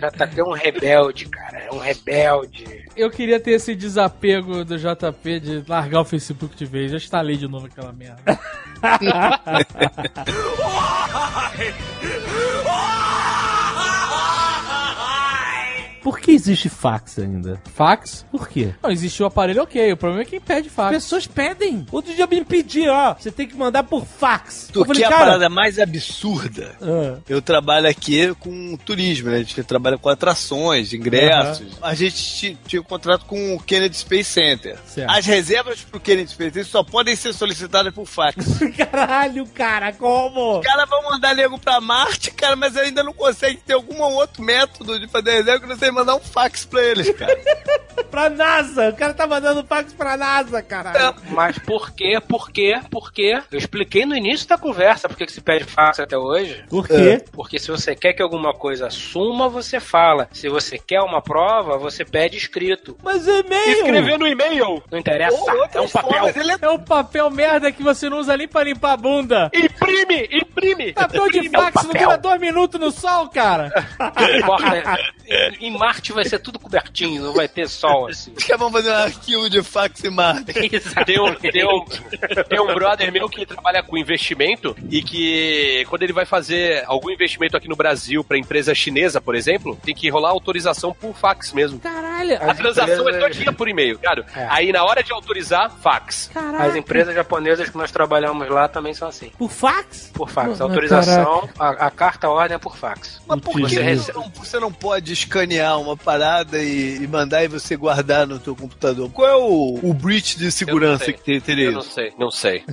JP é um rebelde, cara. É um rebelde. Eu queria ter esse desapego do JP de largar o Facebook de vez. Já instalei de novo aquela merda. Por que existe fax ainda? Fax? Por quê? Não, existe o aparelho ok. O problema é quem pede As fax. pessoas pedem. Outro dia me pediram, ó. Você tem que mandar por fax. Tu falei, que é a parada mais absurda. ah, Eu trabalho aqui com turismo, né? A gente trabalha com atrações, ingressos. A gente ti- tinha um contrato com o Kennedy Space Center. Certo. As reservas pro Kennedy Space Center só podem ser solicitadas por fax. Caralho, cara, como? Os caras vão mandar nego pra Marte, cara, mas ainda não consegue ter algum outro método de fazer reserva que não seja mandar um fax pra eles, cara. Pra NASA. O cara tá mandando fax pra NASA, caralho. Mas por quê? Por quê? Por quê? Eu expliquei no início da conversa por que se pede fax até hoje. Por quê? Porque se você quer que alguma coisa suma, você fala. Se você quer uma prova, você pede escrito. Mas é e-mail. Escrever no e-mail. Não interessa, é um papel. É É um papel merda que você não usa nem pra limpar a bunda. Imprime, imprime. Papel de É um fax não dura dois minutos no sol, cara. Não importa. Marte vai ser tudo cobertinho, não vai ter sol assim. Os caras vão fazer um arquivo de fax em Marte. Tem um, tem, um, tem um brother meu que trabalha com investimento e que quando ele vai fazer algum investimento aqui no Brasil pra empresa chinesa, por exemplo, tem que rolar autorização por fax mesmo. Caralho. A transação empresas- é todinha por e-mail, cara. É. Aí na hora de autorizar, fax. As empresas japonesas que nós trabalhamos lá também são assim. Por fax? Por fax. A autorização, a, a carta ordem é por fax. Mas por que Você você não pode escanear uma parada e, e mandar e você guardar no teu computador? Qual é o, o breach de segurança que tem, teria Eu não sei, não sei.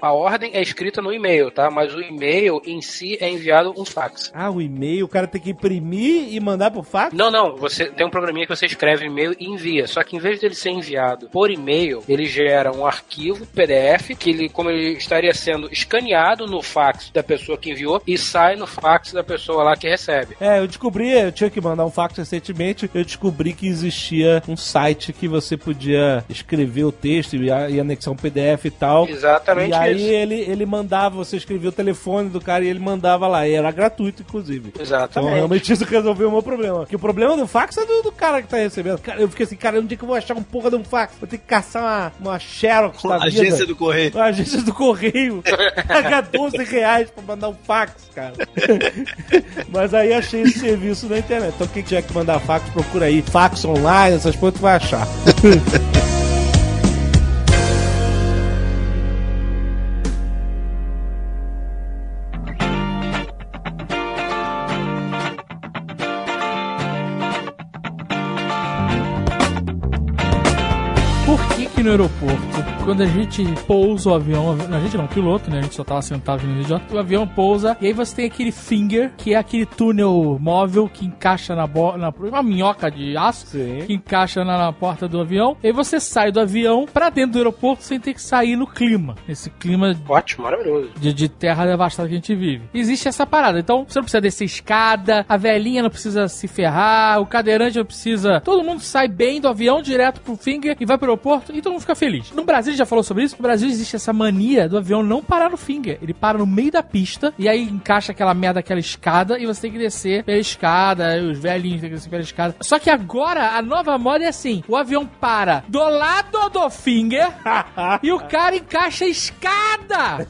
A ordem é escrita no e-mail, tá? Mas o e-mail em si é enviado um fax. Ah, o e-mail, o cara tem que imprimir e mandar por fax? Não, não. Você tem um programinha que você escreve e-mail e envia. Só que em vez dele ser enviado por e-mail, ele gera um arquivo PDF que ele, como ele estaria sendo escaneado no fax da pessoa que enviou e sai no fax da pessoa lá que recebe. É, eu descobri, eu tinha que mandar um fax recentemente, eu descobri que existia um site que você podia escrever o texto e, e anexar um PDF e tal. Exatamente E aí isso. ele, ele mandava, você escrevia o telefone do cara e ele mandava lá. E era gratuito, inclusive. Então Exatamente. realmente isso resolveu o meu problema. Que o problema do fax é do, do cara que tá recebendo. Cara, eu fiquei assim, cara, onde é que eu vou achar um porra de um fax? Vou ter que caçar uma, uma Xerox da vida. Agência do Correio. A agência do Correio. Pagar 12 reais pra mandar um fax, cara. Mas aí achei esse serviço na internet. Então quem tiver que mandar fax, procura aí. Fax online, essas coisas tu vai achar. Por que que no aeroporto, quando a gente pousa o avião, a gente não, o piloto, né? A gente só tava sentado no idiota, o avião pousa e aí você tem aquele finger, que é aquele túnel móvel que encaixa na, bo na uma minhoca de aço Sim. que encaixa na, na porta do avião. E aí você sai do avião pra dentro do aeroporto sem ter que sair no clima. Esse clima Ótimo, maravilhoso. de, de terra devastada que a gente vive. Existe essa parada. Então, você não precisa descer escada, a velhinha não precisa se ferrar, o cadeirante não precisa. Todo mundo sai bem do avião direto pro finger e vai pro aeroporto e todo mundo fica feliz. No Brasil, gente já falou sobre isso. No Brasil existe essa mania do avião não parar no finger. Ele para no meio da pista e aí encaixa aquela merda, aquela escada e você tem que descer pela escada. Os velhinhos têm que descer pela escada. Só que agora a nova moda é assim: o avião para do lado do finger e o cara encaixa a escada.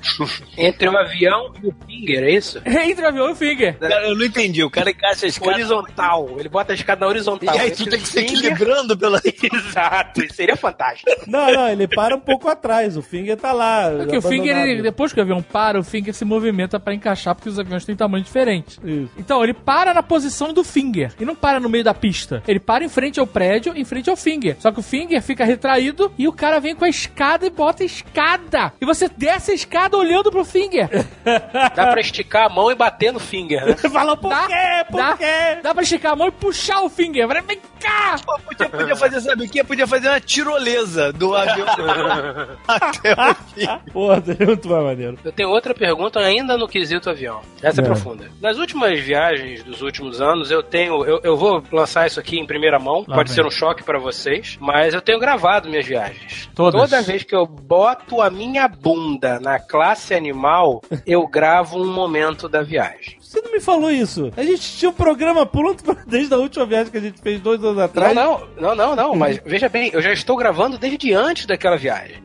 Entre o avião e o finger, é isso? Entre o avião e o finger. Eu não entendi. O cara encaixa a escada. Horizontal. Ele bota a escada na horizontal. E aí tu tem que se equilibrando pela. Exato, isso seria fantástico. Não, não, ele para um pouco atrás. O finger tá lá. Porque o finger, ele- depois que o avião para, o finger se movimenta pra encaixar, porque os aviões têm tamanho diferente. Isso. Então, ele para na posição do finger e não para no meio da pista. Ele para em frente ao prédio, em frente ao finger. Só que o finger fica retraído e o cara vem com a escada e bota a escada. E você desce a escada olhando pro finger. Dá pra esticar a mão e bater no finger, né? Falou por Dá, quê? Por dá, quê? dá pra esticar a mão e puxar o finger. Vem cá! Pô, podia, podia fazer, sabe o quê? Podia fazer uma tirolesa do avião até o fim. Porra, é muito mais maneiro. Eu tenho outra pergunta ainda no quesito avião. Essa é, É. profunda. Nas últimas viagens dos últimos anos, eu tenho. Eu, eu vou lançar isso aqui em primeira mão. Lá pode vem. ser um choque pra vocês. Mas eu tenho gravado minhas viagens. Todas. Toda vez que eu boto a minha bunda na classe animal, eu gravo um momento da viagem. Você não me falou isso. A gente tinha um programa pronto desde a última viagem que a gente fez dois anos atrás. Não, não, não, não, não, mas veja bem, eu já estou gravando desde antes daquela viagem.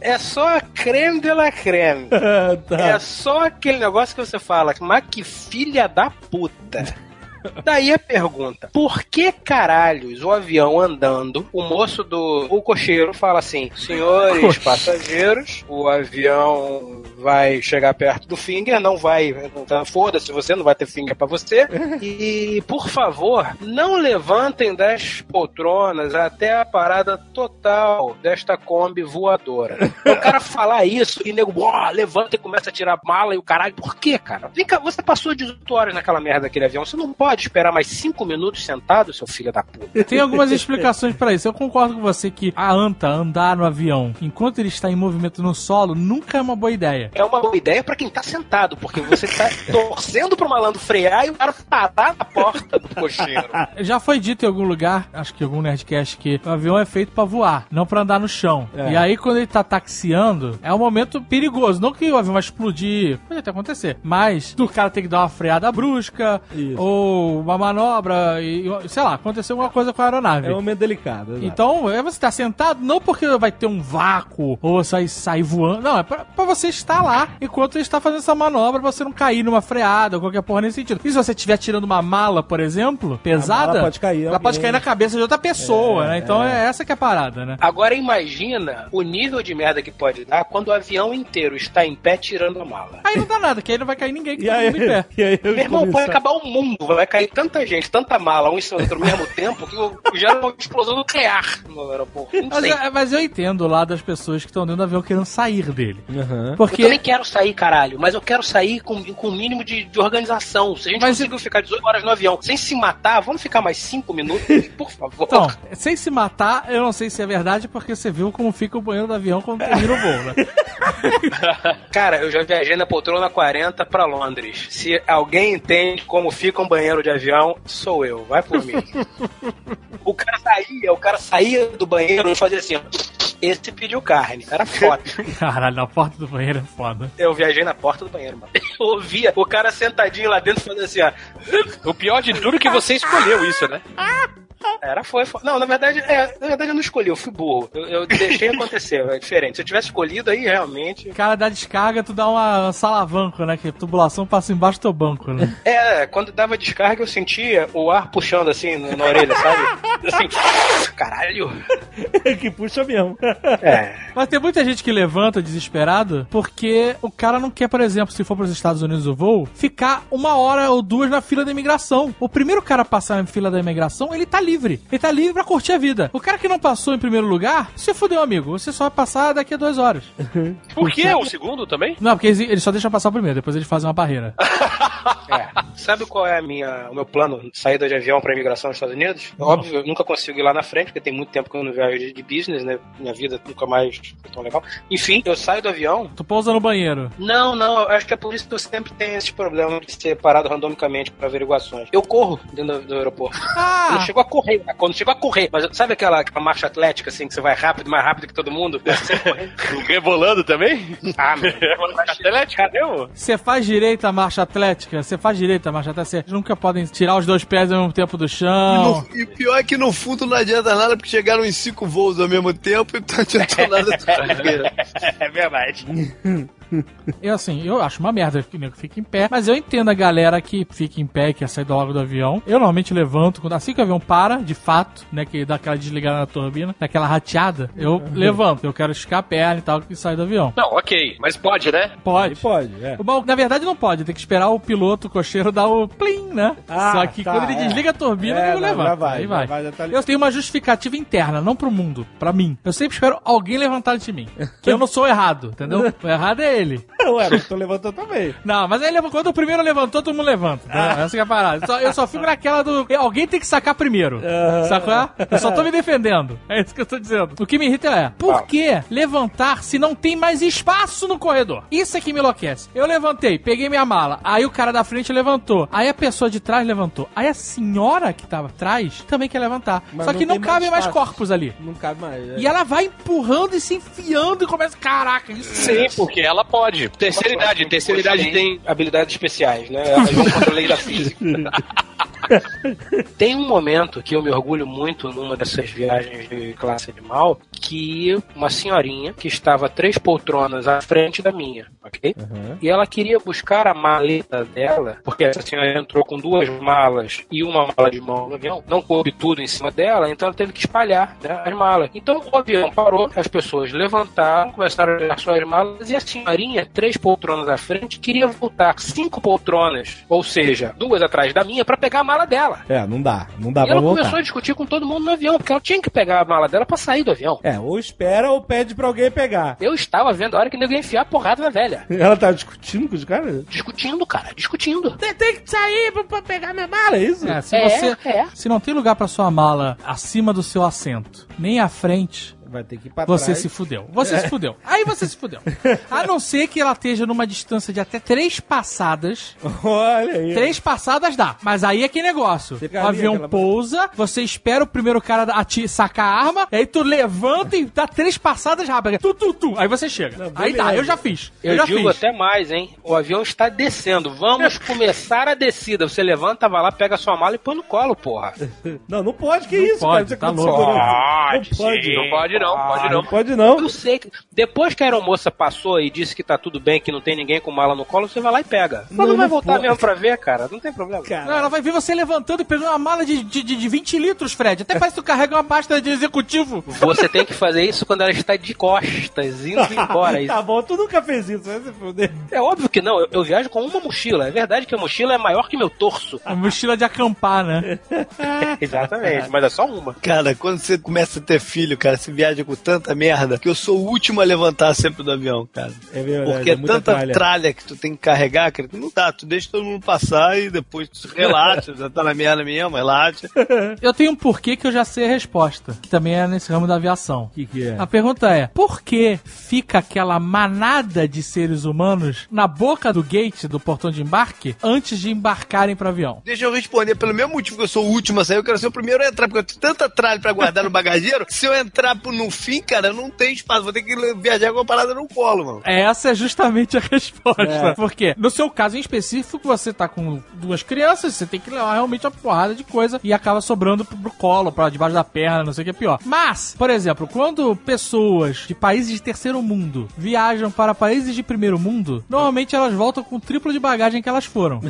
É só a creme de la creme. Ah, tá. É só aquele negócio que você fala, mas que filha da puta. Daí a pergunta: por que caralhos o avião andando, o moço do. O cocheiro fala assim: senhores passageiros, o avião vai chegar perto do finger, não vai. então, Foda-se você, não vai ter finger pra você. E, por favor, não levantem das poltronas até a parada total desta Kombi voadora. O cara falar isso e nego, ó, levanta e começa a tirar mala e o caralho. Por quê, cara? Vem cá, você passou 18 horas naquela merda daquele avião. Você não pode esperar mais 5 minutos sentado, seu filho da puta. Tem algumas explicações pra isso. Eu concordo com você que a anta andar no avião enquanto ele está em movimento no solo nunca é uma boa ideia. É uma boa ideia pra quem tá sentado, porque você tá torcendo pro malandro frear e o cara parar na porta do cocheiro. Já foi dito em algum lugar, acho que em algum Nerdcast, que o avião é feito pra voar, não pra andar no chão. É. E aí, quando ele tá taxiando, é um momento perigoso. Não que o avião vai explodir, pode até acontecer, mas o cara tem que dar uma freada brusca, Isso. ou uma manobra, e sei lá, aconteceu alguma coisa com a aeronave. É um momento delicado. exato. Então, é você estar sentado, não porque vai ter um vácuo ou você vai sair voando. Não, é pra, pra você estar lá enquanto ele está fazendo essa manobra, pra você não cair numa freada ou qualquer porra nesse sentido. E se você estiver tirando uma mala, por exemplo, pesada, mala pode cair ela pode alguém. cair na cabeça de outra pessoa, É, né? Então é. essa que é a parada, né? Agora imagina o nível de merda que pode dar quando o avião inteiro está em pé tirando a mala. Aí não dá nada, que aí não vai cair ninguém que E tá aí, em pé. e aí eu Meu irmão, pode acabar o mundo, vai cair tanta gente, tanta mala, um em cima do outro ao mesmo tempo, que gera uma explosão nuclear no aeroporto. Mas, é- mas eu entendo lá das pessoas que estão dentro do avião querendo sair dele. Eu Porque também quero sair, caralho, mas eu quero sair com, com o mínimo de, de organização. Se a gente Mas- conseguiu ficar 18 horas no avião sem se matar, vamos ficar mais 5 minutos, por favor. Então, sem se matar, eu não sei se é verdade, porque você viu como fica o banheiro do avião quando termina o voo, né? Cara, eu já viajei na poltrona 40 pra Londres. Se alguém entende como fica um banheiro banheiro de avião, sou eu, vai por mim. o cara saía, o cara saía do banheiro e fazia assim, ó. Esse pediu carne, era foda. Caralho, na porta do banheiro é foda. Eu viajei na porta do banheiro, mano. Eu ouvia o cara sentadinho lá dentro fazendo assim, ó. O pior de tudo é que você escolheu isso, né? Era, foi, foi. Não, na verdade, é, na verdade eu não escolhi, eu fui burro. Eu, eu deixei acontecer, é diferente. Se eu tivesse escolhido, aí realmente. O cara dá descarga, tu dá uma salavanco, né? Que a tubulação passa embaixo do teu banco, né? É, quando dava descarga, eu sentia o ar puxando assim na, orelha, sabe? Assim, caralho. que puxa mesmo. É. Mas tem muita gente que levanta desesperado porque o cara não quer, por exemplo, se for para os Estados Unidos o voo, ficar uma hora ou duas na fila da imigração. O primeiro cara a passar na fila da imigração, ele tá livre. Ele tá livre pra curtir a vida. O cara que não passou em primeiro lugar, se fudeu, amigo. Você só vai passar daqui a duas horas. Por que o segundo também? Não, porque eles, eles só deixam passar o primeiro, depois eles fazem uma barreira. É. Sabe qual é a minha, o meu plano de saída de avião para imigração nos Estados Unidos? Óbvio, eu nunca consigo ir lá na frente, porque tem muito tempo que eu não viajo de, de business, né? Minha vida nunca mais foi tão legal. Enfim, eu saio do avião. Tu pousa no banheiro. Não, não, eu acho que é por isso que eu sempre tenho esse problema de ser parado randomicamente para averiguações. Eu corro dentro do, do aeroporto. Eu Ah! não chego a correr, né? quando chego a correr, mas sabe aquela, aquela marcha atlética assim que você vai rápido, mais rápido que todo mundo? Rebolando também? Ah, meu. Atlética mesmo? Você faz direito a marcha atlética? Você faz direito a marcha atlética? Vocês nunca podem tirar os dois pés ao mesmo tempo do E, chão. no- e pior é que no fundo não adianta nada, porque chegaram em cinco voos ao mesmo tempo e não adiantou nada. É verdade. Eu, assim, eu acho uma merda que nego fica em pé, mas eu entendo a galera que fica em pé e quer sair logo do avião. Eu normalmente levanto, quando assim que o avião para, de fato, né, que dá aquela desligada na turbina, daquela rateada, eu levanto. Eu quero esticar a perna e tal, e sair do avião. Não, ok, mas pode, né? Pode. Ele pode, é. Bom, na verdade não pode, tem que esperar o piloto, o cocheiro, dar o plim, né? Ah, Só que tá, quando ele é. desliga a turbina, É, eu não, levanto. já vai, aí já vai. vai, já tá. Eu tenho uma justificativa interna, não pro mundo, pra mim. Eu sempre espero alguém levantar de mim. Que eu não sou errado, entendeu? O errado é ele. Ué, mas tô levantando também. Não, mas aí quando o primeiro levantou, todo mundo levanta. entendeu? Essa que é a parada. Só- eu só fico naquela do. Alguém tem que sacar primeiro. Sacou? é? Eu só tô me defendendo. É isso que eu tô dizendo. O que me irrita é, por que levantar se não tem mais espaço no corredor? Isso é que me enlouquece. Eu levantei, peguei minha mala, aí o cara da frente levantou, aí a pessoa de trás levantou, aí a senhora que tava atrás também quer levantar. Mas só não que não tem mais cabe mais corpos ali. Não cabe mais. é. E ela vai empurrando e se enfiando e começa. Caraca, isso Sim, porque ela pode. Terceira idade, terceira idade tem. habilidades especiais, né? Elas vão contra a lei da física. Tem um momento que eu me orgulho muito numa dessas viagens de classe animal, que uma senhorinha que estava três poltronas à frente da minha, ok? E ela queria buscar a maleta dela, porque essa senhora entrou com duas malas e uma mala de mão no avião, não coube tudo em cima dela, então ela teve que espalhar né, as malas. Então o avião parou, as pessoas levantaram, começaram a olhar suas malas e a senhorinha, três poltronas à frente, queria voltar cinco poltronas, ou seja, duas atrás da minha, para pegar a mala dela. É, não dá. Não dá E pra ela voltar. começou a discutir com todo mundo no avião, porque ela tinha que pegar a mala dela pra sair do avião. É, ou espera ou pede pra alguém pegar. Eu estava vendo a hora que nego ia enfiar a porrada na velha. Ela tá discutindo com os caras? Discutindo, cara, discutindo. Tem, tem que sair pra, pra pegar minha mala, é isso? É, se É, você. é. Se não tem lugar pra sua mala acima do seu assento, nem à frente, Vai ter que ir pra você trás. se fudeu. Você se fudeu. Aí você se fudeu. A não ser que ela esteja numa distância de até três passadas. Olha aí. Três passadas dá. Mas aí é que negócio. Você O ali, avião aquela- pousa, você espera o primeiro cara ati- sacar a arma, aí tu levanta e dá três passadas rápidas. Tu, tu, tu. Aí você chega. Não, aí dá, eu já fiz. Eu, Eu, já digo fiz. até mais, hein? O avião está descendo. Vamos começar a descida. Você levanta, vai lá, pega a sua mala e põe no colo, porra. Não, não pode, que isso, pode, cara? Você tá louco. segurança. Não pode. Não pode não, pode Não não. pode não. Eu sei que depois que a aeromoça passou e disse que tá tudo bem, que não tem ninguém com mala no colo, você vai lá e pega. Mas Não, não, vai não voltar pode. mesmo pra ver, cara. Não tem problema. Não, ela vai ver você levantando e pegando uma mala de, de, de 20 litros, Fred. Até parece que tu carrega uma pasta de executivo. Você tem que fazer isso quando ela está de costas, indo embora. tá bom, tu nunca fez isso, vai se fuder. É óbvio que não, eu, eu viajo com uma mochila. É verdade que a mochila é maior que meu torso. A mochila de acampar, né? Exatamente, mas é só uma. Cara, quando você começa a ter filho, cara, você viaja viaja com tanta merda que eu sou o último a levantar sempre do avião, cara. É verdade. Porque é é muita tanta tralha. tralha. que tu tem que carregar, cara, que não dá. Tu deixa todo mundo passar e depois tu relaxa, já tá na merda mesmo, relaxa. Eu tenho um porquê que eu já sei a resposta, que também é nesse ramo da aviação. O que, que é? A pergunta é: por que fica aquela manada de seres humanos na boca do gate do portão de embarque antes de embarcarem para avião? Deixa eu responder, pelo mesmo motivo que eu sou o último a sair, eu quero ser o primeiro a entrar, porque eu tenho tanta tralha pra guardar no bagageiro, se eu entrar pro- no fim, cara, não tem espaço, vou ter que viajar com a parada no colo, mano. Essa é justamente a resposta. É. Porque, no seu caso em específico, você tá com duas crianças, você tem que levar realmente uma porrada de coisa e acaba sobrando pro, pro colo, pra debaixo da perna, não sei o que é pior. Mas, por exemplo, quando pessoas de países de terceiro mundo viajam para países de primeiro mundo, normalmente elas voltam com o triplo de bagagem que elas foram.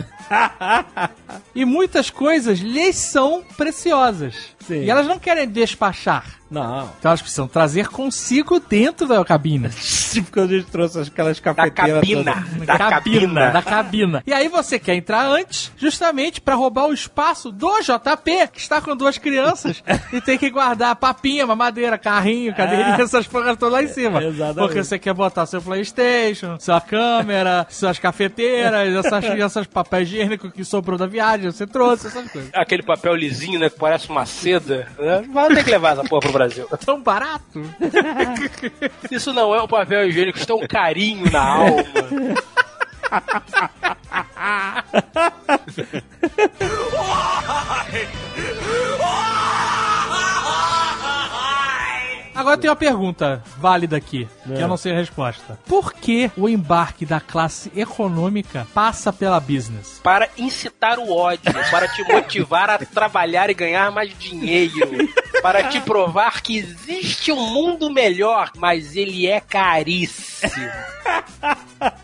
e muitas coisas lhes são preciosas. Sim. E elas não querem despachar. Não. Então elas precisam trazer consigo dentro da cabine. Tipo quando a gente trouxe aquelas Da cafeteiras. cabina. todas. Da cabina, cabina. da cabina. E aí você quer entrar antes, justamente pra roubar o espaço do JP, que está com duas crianças e tem que guardar papinha, mamadeira, carrinho, cadeirinha, essas porras todas lá em cima. Exatamente. Porque você quer botar seu Playstation, sua câmera, suas cafeteiras, essas, essas papéis higiênicos que sobrou da viagem, você trouxe, essas coisas. Aquele papel lisinho, né? Que parece uma seda. Né? Vai ter que levar essa porra pro Brasil. Tão barato. Isso não é um papel higiênico, isso é um carinho na alma. Agora tem uma pergunta válida aqui, que eu não sei a resposta. Por que o embarque da classe econômica passa pela business? Para incitar o ódio, para te motivar a trabalhar e ganhar mais dinheiro. Para te provar que existe um mundo melhor, mas ele é caríssimo.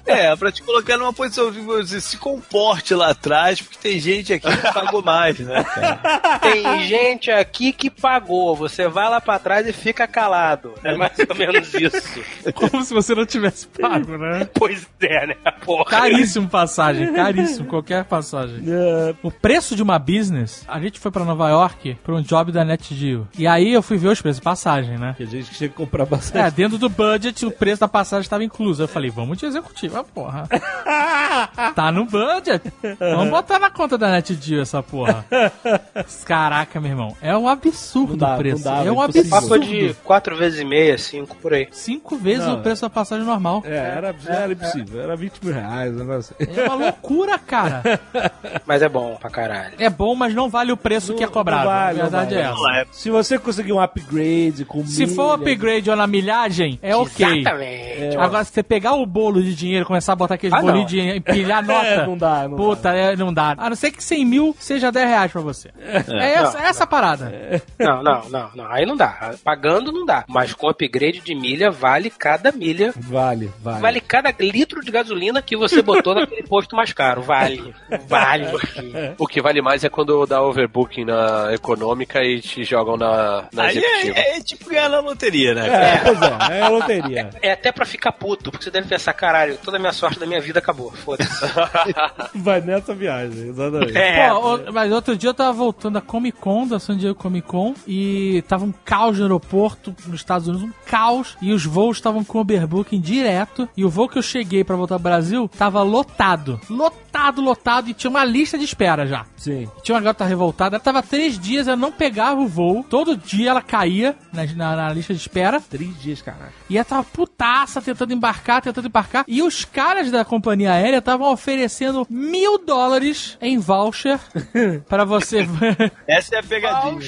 É, pra te colocar numa posição de você se comporte lá atrás, porque tem gente aqui que pagou mais, né, cara? Tem gente aqui que pagou. Você vai lá pra trás e fica calado. É mais ou menos isso. Como se você não tivesse pago, né? Pois é, né? Porra. Caríssimo passagem, caríssimo, qualquer passagem. É, O preço de uma business, a gente foi pra Nova York pra um job da NetGeo. E aí eu fui ver os preços de passagem, né? que a gente tinha que comprar bastante. É, dentro do budget o preço da passagem estava incluso. Eu falei, vamos de executivo, ah, porra. Tá no budget. Vamos botar na conta da NetGeo essa porra. Caraca, meu irmão, é um absurdo Não dá, o preço. não dá, é um é impossível. absurdo. Papo de quatro vezes e meia, cinco por aí. Cinco vezes Não, o preço da passagem normal. É, era, era impossível. Era 20 mil reais, um assim. É uma loucura, cara. Mas é bom pra caralho. É bom, mas não vale o preço que é cobrado. Não vale, a verdade não é vale. essa. Se você conseguir um upgrade com Se for milha- upgrade ou na milhagem, é ok. Exatamente. Agora, se você pegar o bolo de dinheiro e começar a botar aqueles Ah, bolinhos não. de dinheiro, empilhar nota. É, não dá, não Puta, é, não dá. A não ser que 100 mil seja 10 reais pra você. É, essa, essa a parada. Não, não, não, não. Aí não dá. Pagando não dá. Mas com upgrade de milha, vale cada milha. Vale, vale. Vale cada litro de gasolina que você botou naquele posto mais caro. Vale. Vale. O que vale mais é quando dá overbooking na econômica e te jogam na, na Aí executiva. é, é tipo ganhar na loteria, né? É, pois é, é a loteria. É até pra ficar puto, porque você deve pensar, caralho, toda a minha sorte da minha vida acabou. Foda-se. Vai nessa viagem, exatamente. É. Pô, o- mas outro dia eu tava voltando da Comic Con, da San Diego Comic Con, e tava um caos no aeroporto nos Estados Unidos, um caos, e os voos estavam com overbooking direto, e o voo que eu cheguei pra voltar ao Brasil tava lotado. Lotado, lotado, e tinha uma lista de espera já. Sim. Tinha uma garota revoltada, ela tava três dias, ela não pegava o voo, todo dia ela caía na, na- na lista de espera, Três dias, caraca. e ela tava putaça tentando embarcar, tentando embarcar. E os caras da companhia aérea estavam oferecendo mil dólares em voucher pra você. Essa é a pegadinha.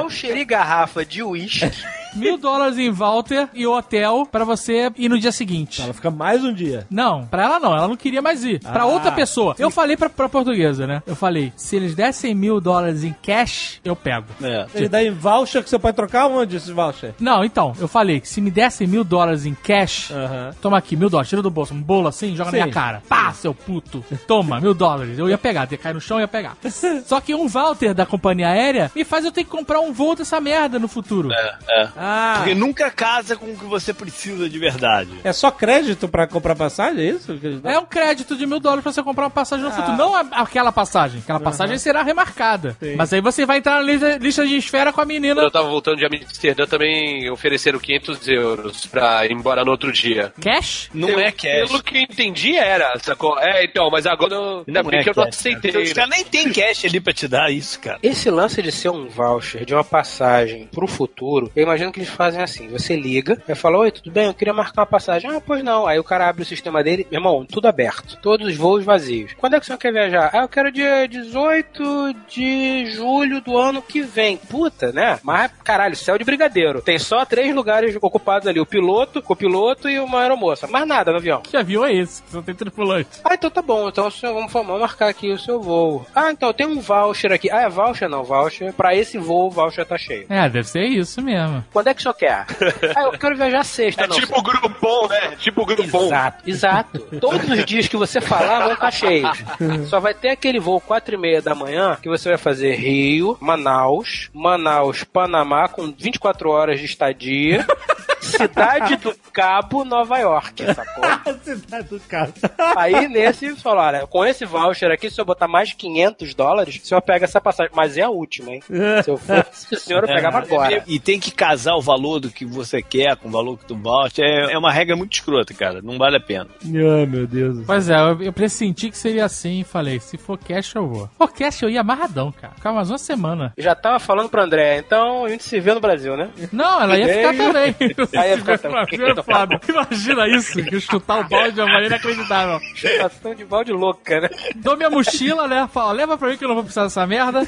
Voucher e garrafa de uísque. mil dólares em voucher e hotel pra você ir no dia seguinte. Ela fica mais um dia. Não, pra ela não, ela não queria mais ir. Pra Ah. outra pessoa. Eu falei pra, pra portuguesa, né? Eu falei, se eles dessem mil dólares em cash, eu pego. É. Ele dá em voucher que você pode trocar onde esse voucher? Não, então, eu falei que se me dessem mil dólares em cash, Aham. Toma aqui, mil dólares, tira do bolso, um bolo assim, joga na Sim. minha cara. Pá, seu puto. Toma, mil dólares. Eu ia pegar, ia cair no chão e ia pegar. Só que um voucher da companhia aérea me faz eu ter que comprar um voo dessa merda no futuro. É, é. Ah, Porque nunca casa com o que você precisa de verdade. é só crédito pra comprar passagem, é isso? É um crédito de mil dólares pra você comprar uma passagem no futuro. Não a- aquela passagem. Aquela passagem será remarcada. Sim. Mas aí você vai entrar na lista, lista de esfera com a Quando menina. eu tava voltando de Amsterdã, também ofereceram 500 euros pra ir embora no outro dia. Cash? Não Eu- é cash. Pelo que eu entendi era, sacou? É, então, mas agora eu, ainda Não bem é que eu não cash, aceitei. cara. Os caras nem tem cash ali pra te dar isso, cara. Esse lance de ser um voucher de uma passagem pro futuro, eu imagino que eles fazem assim: você liga, vai falar, oi, tudo bem? Eu queria marcar uma passagem. Ah, pois não. Aí o cara abre o sistema dele, meu irmão, tudo aberto. Todos os voos vazios. Quando é que o senhor quer viajar? Ah, eu quero dia 18 de julho do ano que vem. Puta, né? Mas, caralho, céu de brigadeiro. Tem só três lugares ocupados ali: o piloto, o copiloto e uma aeromoça. Mais nada no avião. Que avião é esse? Só tem tripulante. Ah, então tá bom. Então o senhor, vamos, vamos marcar aqui o seu voo. Ah, então tem um voucher aqui. Ah, é voucher? Não, voucher. Pra esse voo, o voucher tá cheio. É, deve ser isso mesmo. Quando é que o senhor quer? ah, eu quero viajar sexta, É não. tipo o Groupon, né? Tipo o Groupon. Exato, exato. Todos os dias que você falar vão estar cheios. Só vai ter aquele voo 4 e meia da manhã que você vai fazer Rio, Manaus, Manaus, Panamá com 24 horas de estadia. Cidade do Cabo, Nova York, sacou? Cidade do cara. Aí nesse, fala, olha, com esse voucher aqui, se eu botar mais de 500 dólares, o senhor pega essa passagem. Mas é a última, hein? Se eu fosse o senhor, eu pegava agora. E tem que casar o valor do que você quer com o valor que tu voucher. É, é uma regra muito escrota, cara. Não vale a pena. Ai, meu Deus. Pois é, eu, eu pressenti que seria assim e falei, se for cash eu vou. Se for cash eu ia amarradão, cara. Ficava mais uma semana. Já tava falando pro André, então a gente se vê no Brasil, né? Não, ela ia ficar também. Aí ia ficar também. É. Imagina isso, que eu chutar o balde de uma maneira inacreditável. Situação de balde louca, né? Dou minha mochila, né? Fala, leva pra mim que eu não vou precisar dessa merda.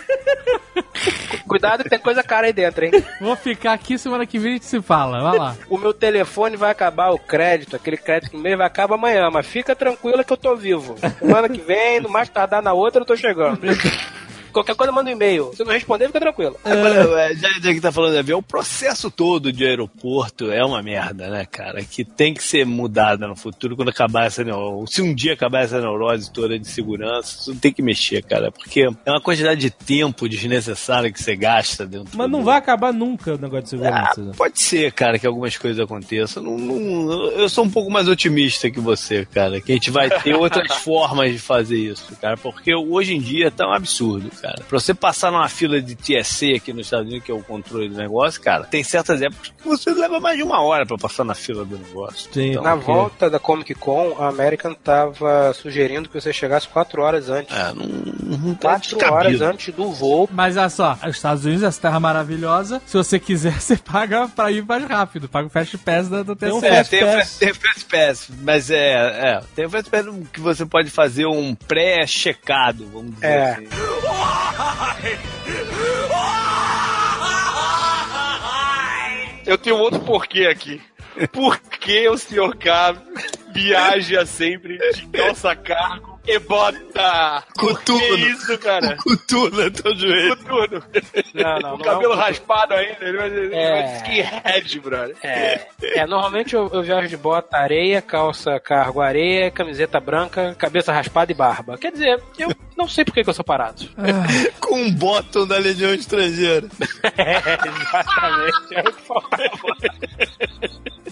Cuidado que tem coisa cara aí dentro, hein? Vou ficar aqui semana que vem a gente se fala. Vai lá. O meu telefone vai acabar o crédito, aquele crédito que mês vai acabar amanhã, mas fica tranquila que eu tô vivo. Semana que vem, no mais tardar na outra, eu tô chegando. Qualquer coisa manda um e-mail. Se não responder, fica tranquilo. Agora, é, já, já que tá falando de avião, o processo todo de aeroporto é uma merda, né, cara? Que tem que ser mudada no futuro quando acabar essa neurose. Se um dia acabar essa neurose toda de segurança, isso tem que mexer, cara. Porque é uma quantidade de tempo desnecessária que você gasta dentro Mas não do- vai acabar nunca o negócio de segurança. Ah, pode ser, cara, que algumas coisas aconteçam. Não, não- eu sou um pouco mais otimista que você, cara. Que a gente vai ter outras formas de fazer isso, cara. Porque hoje em dia tá um absurdo, cara. Pra você passar numa fila de TSC aqui nos Estados Unidos, que é o controle do negócio, cara, tem certas épocas que você leva mais de uma hora pra passar na fila do negócio. Sim. Então, Na volta da Comic Con, a American tava sugerindo que você chegasse 4 horas antes. é, não, não tá 4 horas antes do voo. Mas olha só, os Estados Unidos, essa terra maravilhosa. Se você quiser, você paga pra ir mais rápido. Paga o Fast Pass da, do Tem um. É, Fast tem, o Pass. Fast- tem o Fast Pass, mas é, é, tem o Fast Pass que você pode fazer um pré-checado, vamos dizer É. assim. Eu tenho outro porquê aqui. Por que o senhor K viaja sempre de calça cargo e bota? Por que isso, cara? Cutula teu joelho. Tudo. Não, não, O não cabelo é um- raspado ainda. Ele vai, ele É. vai skinhead, brother. É, é, normalmente eu, eu viajo de bota areia, calça cargo areia, camiseta branca, cabeça raspada e barba. Quer dizer, eu não sei por que, que eu sou parado. Com um bottom da Legião Estrangeira. É, exatamente. É o que falta.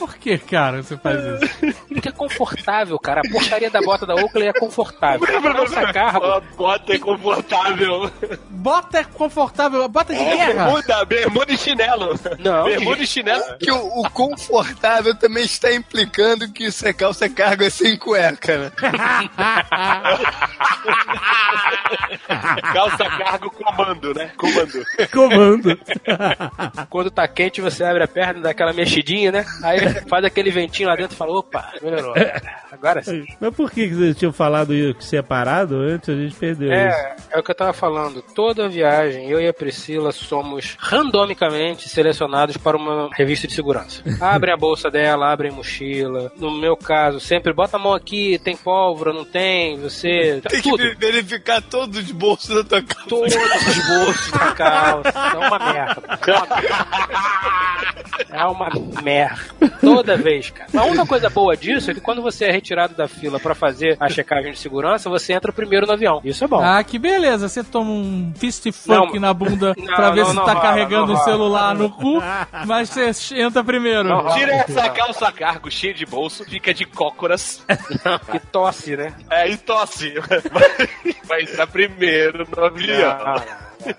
Por que, cara, você faz isso? Porque é confortável, cara. A porcaria da bota da Oakley é confortável. Calça cargo. A bota é confortável. Bota é confortável, bota de guerra. Bermuda, bermuda e chinelo. Não, Bermuda e chinelo. Que o, o confortável também está implicando que isso é calça cargo é sem cueca, né? Calça cargo comando, né? Comando. Comando. Quando tá quente, você abre a perna, dá aquela mexidinha, né? Aí faz aquele ventinho lá dentro e fala, opa, melhorou. Agora sim. Mas por que que vocês tinham falado isso separado antes? A gente perdeu isso. É, é o que eu tava falando. Toda viagem, eu e a Priscila somos randomicamente selecionados para uma revista de segurança. Abrem a bolsa dela, abrem a mochila. No meu caso, sempre bota a mão aqui, tem pólvora, não tem, você. Tem que tudo. ve- verificar todos os bolsos da tua calça. Todos os bolsos da calça. É uma merda. É uma merda. É uma merda. Toda vez, cara. A única coisa boa disso é que quando você é retirado da fila pra fazer a checagem de segurança, você entra primeiro no avião. Isso é bom. Ah, que beleza. Você toma um fist fuck Não, na bunda não, pra ver não, se não tá rola, carregando o celular no cu, mas você entra primeiro. Não rola. Tira essa calça cargo cheia de bolso, fica de cócoras. E tosse, né? É, e tosse. Vai, vai entrar primeiro no avião.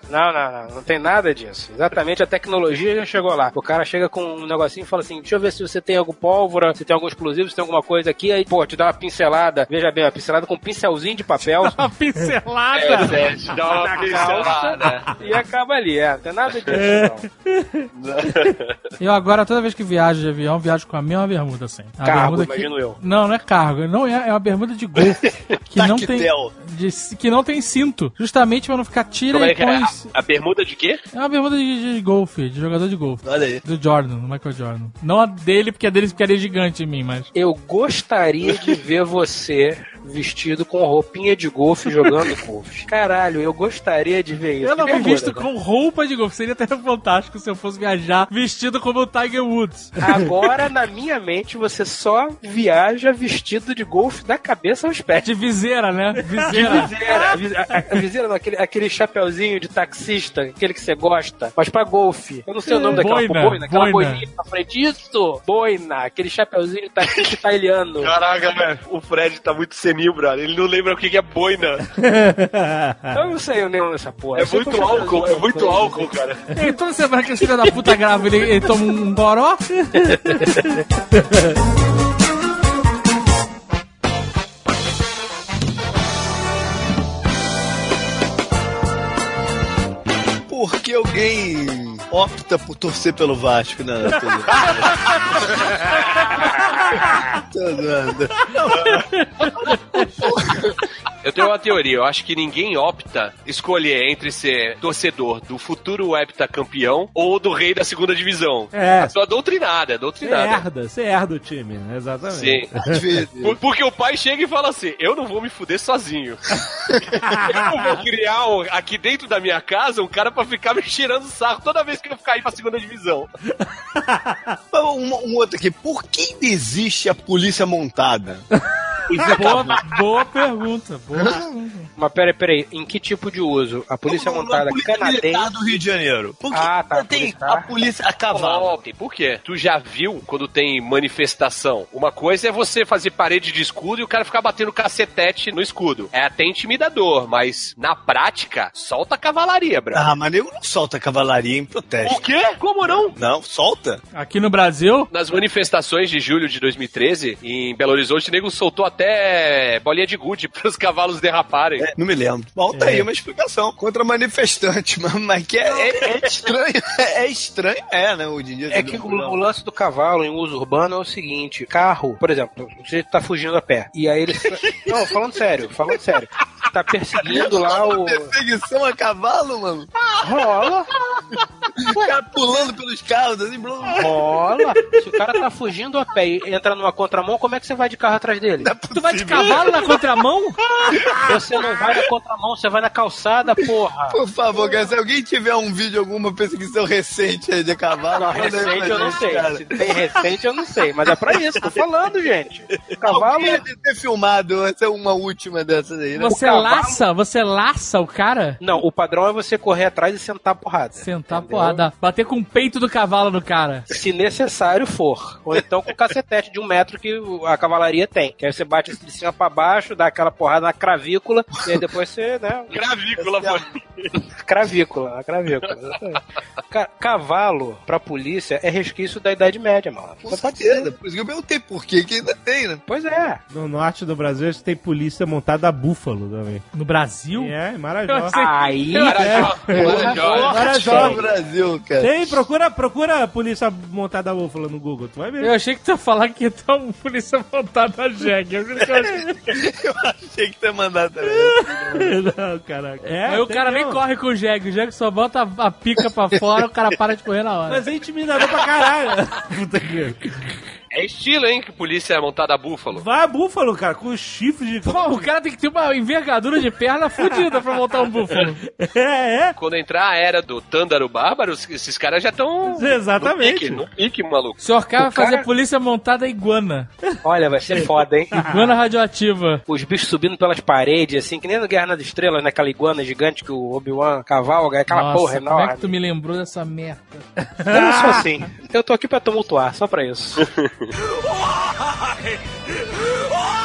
Não, não, não, não, tem nada disso. Exatamente, a tecnologia já chegou lá. O cara chega com um negocinho e fala assim: deixa eu ver se você tem algum pólvora, se tem algum explosivo, se tem alguma coisa aqui. Aí, pô, te dá uma pincelada. Veja bem, uma pincelada com um pincelzinho de papel. Uma pincelada. É, Sérgio, dá uma na pincelada. calça e acaba ali. É, não tem nada disso, não. Eu agora, toda vez que viajo de avião, viajo com a mesma bermuda, assim. A Cargo, bermuda que- imagino eu. Não, não é cargo. Não é, é uma bermuda de golfe. que, não tem, de- que não tem cinto. Justamente pra não ficar tira Como é e que é? põe... A, a bermuda de quê? É uma bermuda de, de golfe, de jogador de golfe. Olha aí. Do Jordan, do Michael Jordan. Não a dele, porque a dele ficaria gigante em mim, mas... Eu gostaria de ver você vestido com roupinha de golfe jogando golfe. Caralho, eu gostaria de ver isso. Eu não me visto né? com roupa de golfe. Seria até fantástico se eu fosse viajar vestido como o Tiger Woods. Agora, na minha mente, você só viaja vestido de golfe da cabeça aos pés. De viseira, né? Viseira. Viseira, a a, a viseira não, aquele, aquele chapeuzinho de taxista, aquele que você gosta, mas pra golfe. Eu não sei o nome daquela Boina, boina, aquela boina. boininha na frente. Isso! Boina, aquele chapeuzinho de taxista italiano. Caraca, velho. O Fred tá muito senil, brother. Ele não lembra o que é boina. Eu não sei o nome dessa porra. É muito álcool, é muito álcool, cara. E toda semana que esse filho da puta grava, ele, ele toma um goró. Por que alguém opta por torcer pelo Vasco, né? Tô zoando. Tô zoando. Eu tenho uma teoria. Eu acho que ninguém opta escolher entre ser torcedor do futuro heptacampeão ou do rei da segunda divisão. É. A sua doutrinada, é Você doutrinada. herda, você herda o time, né? exatamente. Sim. Por- Porque o pai chega e fala assim: Eu não vou me fuder sozinho. eu não vou criar um- aqui dentro da minha casa um cara pra ficar me tirando sarro toda vez que eu cair pra segunda divisão. Um, um outro aqui. Por que existe a polícia montada? Boa, boa pergunta. Boa pergunta. Mas peraí, peraí, em que tipo de uso? A polícia Como montada a polícia canadense? do Rio de Janeiro. Por que Ah, tá, tem polícia. a polícia a cavalo? Top, por quê? Tu já viu quando tem manifestação? Uma coisa é você fazer parede de escudo e o cara ficar batendo cacetete no escudo. É até intimidador, mas na prática, solta a cavalaria, bro. Ah, mas nego não solta cavalaria em protesto. O quê? Como não? Não, solta? Aqui no Brasil, Nas manifestações de julho de 2013, em Belo Horizonte, o nego soltou até bolinha de gude pros cavalos derraparem. É, não me lembro. Bom, tá aí uma explicação contra manifestante, mas, mas que é, é- é estranho. É, estranho, é, né? Hoje em dia. É que o, o lance do cavalo em uso urbano é o seguinte: carro, por exemplo, você tá fugindo a pé. E aí ele. Não, falando sério, falando sério. Tá perseguindo lá o. Perseguição a cavalo, mano. Rola, O cara pulando pelos carros, assim, blum. rola. Se o cara tá fugindo a pé e entra numa contramão, como é que você vai de carro atrás dele? tu vai de cavalo na contramão? Você não vai na contramão, você vai na calçada, porra. Por favor, cara, se alguém tiver um vídeo, alguma perseguição recente aí de cavalo, Não, recente eu não gente, sei. cara. Se tem recente eu não sei. Mas é pra isso, tô falando, gente. O cavalo. Deve ter filmado essa é uma última dessas aí, né? Você cavalo- laça, você laça o cara? Não, o padrão é você correr atrás e sentar a porrada. Sentar Entendeu? porrada. Bater com o peito do cavalo no cara. Se necessário for. Ou então com o cacetete de um metro que a cavalaria tem. Que aí você bate de cima pra baixo, dá aquela porrada na cravícula, e aí depois você, né? Gravícola, pô. Cravícula, a cravícula. Ca- cavalo, pra polícia, é resquício da Idade Média, mano. Com certeza. Por isso que eu perguntei por que que ainda tem, né? Pois é. No norte do Brasil, a gente tem polícia montada a búfalo também. No Brasil? É, em Eu Marajó. sei. Aí. Marajó. Marajó. Marajó. No Brasil, cara. Tem, procura, procura a polícia montada a búfalo no Google, tu vai ver. Eu achei que tu ia falar que tá um polícia montada a jegue. Eu que eu achei. Eu achei que você ia mandar também. Não, caraca. É, Aí o cara nem mesmo. corre com o jegue. O jegue só bota a, a pica pra fora, o cara para de correr na hora. Mas é intimidador pra caralho. Puta que... É estilo, hein? Que polícia é montada a búfalo. Vai búfalo, cara, com chifre de. Pô, o cara tem que ter uma envergadura de perna fodida pra montar um búfalo. É, é. Quando entrar a era do Tândaro Bárbaro, esses caras já estão. Exatamente. No pique, no pique, maluco. O senhor K vai O cara- fazer polícia montada iguana. Olha, vai ser foda, hein? Iguana radioativa. Os bichos subindo pelas paredes, assim, que nem no Guerra nas Estrelas, naquela iguana gigante que o Obi-Wan cavalga, aquela Nossa, porra como é que enorme. tu me lembrou dessa merda? Eu não sou assim. Eu tô aqui pra tumultuar, só pra isso. Why? Why?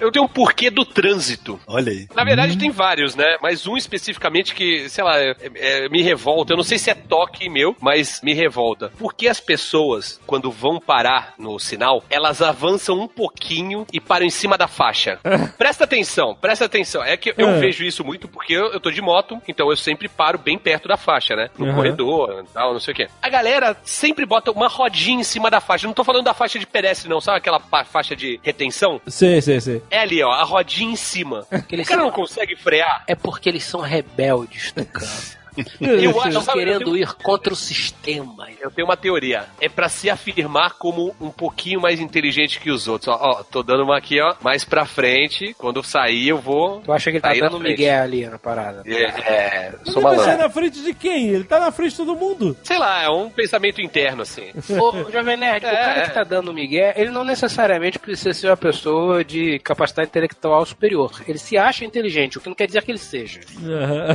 Eu tenho um porquê do trânsito. Olha aí. Na verdade, tem vários, né? Mas um especificamente que, sei lá, é- é- me revolta. Eu não sei se é toque meu, mas me revolta. Por que as pessoas, quando vão parar no sinal, elas avançam um pouquinho e param em cima da faixa? presta atenção, presta atenção. É que eu É. vejo isso muito porque eu, eu tô de moto, então eu sempre paro bem perto da faixa, né? No Uhum. corredor, tal, não sei o quê. A galera sempre bota uma rodinha em cima da faixa. Eu não tô falando da faixa de pedestre, não. Sabe aquela faixa de retenção? Sei, sei, sei. É ali, ó, a rodinha em cima. o cara são- não consegue frear. É porque eles são rebeldes, Tucano. Eu acho, sabe, eu querendo tenho- ir contra o sistema. Eu tenho uma teoria. É pra se afirmar como um pouquinho mais inteligente que os outros. Ó, ó, tô dando uma aqui, ó, mais pra frente. Quando eu sair, eu vou. Tu acha que ele tá dando migué ali na parada? É, é Mas sou ele vai sair malandro. na frente de quem? Ele tá na frente de todo mundo. Sei lá, é um pensamento interno, assim. Ô, Jovem Nerd, o É, cara é. que tá dando migué, ele não necessariamente precisa ser uma pessoa de capacidade intelectual superior. Ele se acha inteligente, o que não quer dizer que ele seja.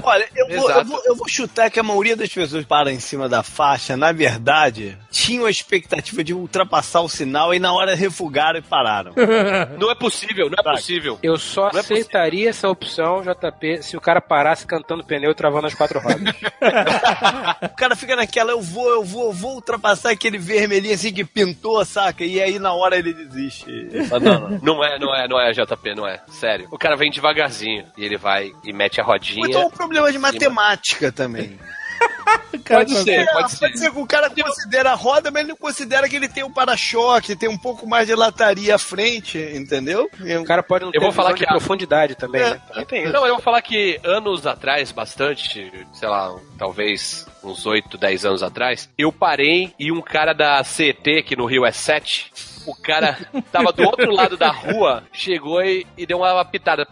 Olha, eu vou, eu, vou, eu vou chutar que a maioria das pessoas que param em cima da faixa, na verdade, tinham a expectativa de ultrapassar o sinal e na hora refugaram e pararam. Não é possível, não é Tá. possível. Eu só Não é aceitaria essa opção, JP, se o cara parasse cantando pneu e travando as quatro rodas. o cara fica naquela, eu vou, eu vou, eu vou ultrapassar aquele vermelhinho assim que pintou, saca? E aí na hora ele desiste. Ele fala, não, não. Não é, não é, não é, JP, não é. Sério. O cara vem devagarzinho e ele vai e mete a rodinha. então um problema de matemática também. Pode ser, É, pode ser. Pode ser que o cara considera a roda, mas ele não considera que ele tem um para-choque, tem um pouco mais de lataria à frente, entendeu? O cara pode não ter Eu vou falar que profundidade também, É. né? Também. Não, eu vou falar que anos atrás, bastante, sei lá, talvez uns 8, 10 anos atrás, eu parei e um cara da CET, que no Rio é 7, o cara tava do outro lado da rua, chegou e, e deu uma pitada.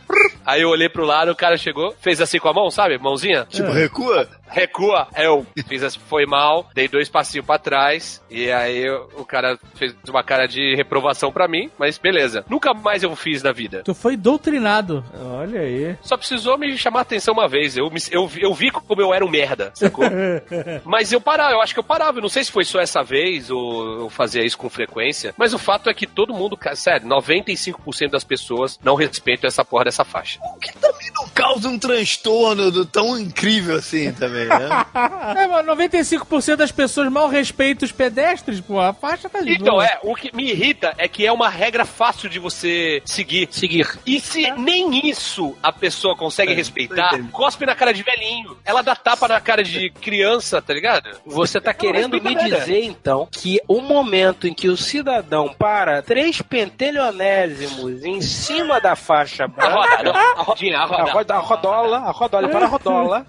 Aí eu olhei pro lado, o cara chegou, fez assim com a mão, sabe? Mãozinha. Tipo, recua? Recua. Eu fiz assim, foi mal, dei dois passinhos pra trás, e aí eu- o cara fez uma cara de reprovação pra mim, mas beleza. Nunca mais eu fiz na vida. Tu foi doutrinado. Olha aí. Só precisou me chamar a atenção uma vez. Eu, me- eu, vi- eu vi como eu era um merda, sacou? mas eu parava, eu acho que eu parava. Eu não sei se foi só essa vez ou eu fazia isso com frequência. Mas o fato é que todo mundo, sério, 95% das pessoas não respeitam essa porra dessa faixa. O que também não causa um transtorno do- tão incrível assim também, né? É, mas 95% das pessoas mal respeitam os pedestres, pô. A faixa tá ali. Então, é, o que me irrita é que é uma regra fácil de você seguir. Seguir. E se nem isso a pessoa consegue É, respeitar, cospe na cara de velhinho. Ela dá tapa na cara de criança, tá ligado? Você tá querendo me dizer, então, que o momento em que o cidadão para três pentelionésimos em cima da faixa A branca... roda, não, a rodinha, a A, roda. roda, a rodola, a rodola, ele para a rodola.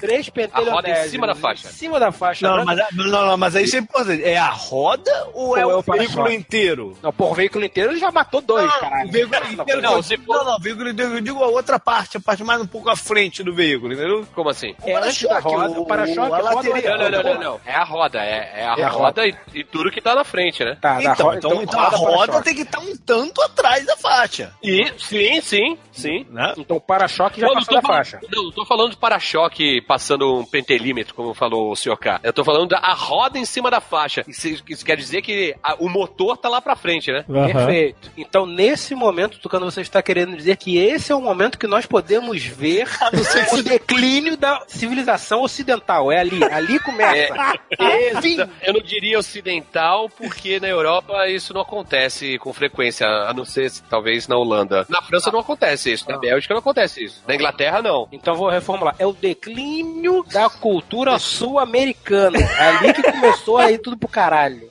Três pentelionésimos. Roda em cima da faixa. Em cima da faixa Não, branca. mas, não, não, mas aí isso é importante. É a roda ou, é Ou é o o veículo inteiro? Não, por veículo inteiro ele já matou dois, Não, caralho. o veículo inteiro. não, Não, se for- não, não, o veículo inteiro, eu digo a outra parte, a parte mais um pouco à frente do veículo, entendeu? Como assim? É antes da roda, o para-choque, a lateral. Não, não, não, não, não. É a roda, é, é a É a roda e, e tudo que tá na frente, né? Tá, Então, roda, então, então a roda tem que estar um tanto atrás da faixa. E sim, sim, sim. Né? Então o para-choque já Não, passou da faixa. Não, não tô falando de para-choque passando um pentelímetro, como falou o senhor K. Eu tô falando da a roda em cima da faixa. Isso, isso quer dizer que a- o motor tá lá pra frente, né? Aham. Perfeito. Então, nesse momento, Tucano, você está querendo dizer que esse é o momento que nós podemos ver o declínio da civilização ocidental. É ali. Ali começa. É, fim. Eu não diria ocidental, porque na Europa isso não acontece com frequência, a não ser talvez na Holanda. Na França não acontece isso, na Bélgica não acontece isso. Na Inglaterra não. Então vou reformular. É o declínio da cultura sul-americana. Ali que começou aí tudo pro caralho.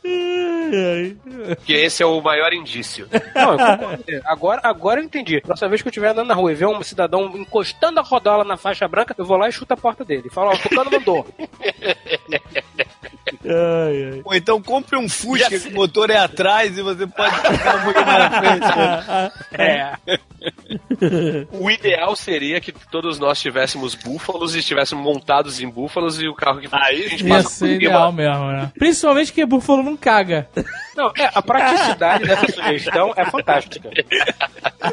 Que esse é o maior indício. Não, agora, agora eu entendi. Próxima vez que eu estiver andando na rua e ver um cidadão encostando a rodola na faixa branca, eu vou lá e chuto a porta dele. Falo, ó, o Tucano mandou. Ai, ai. Ou então compre um Fusca que o motor é atrás e você pode ficar um pouquinho mais na frente. né? É. O ideal seria que todos nós tivéssemos búfalos e estivéssemos montados em búfalos e o carro que Aí a gente Ia passa ser ideal mesmo, né? Principalmente que búfalo não caga. Não, é, a praticidade dessa sugestão é fantástica.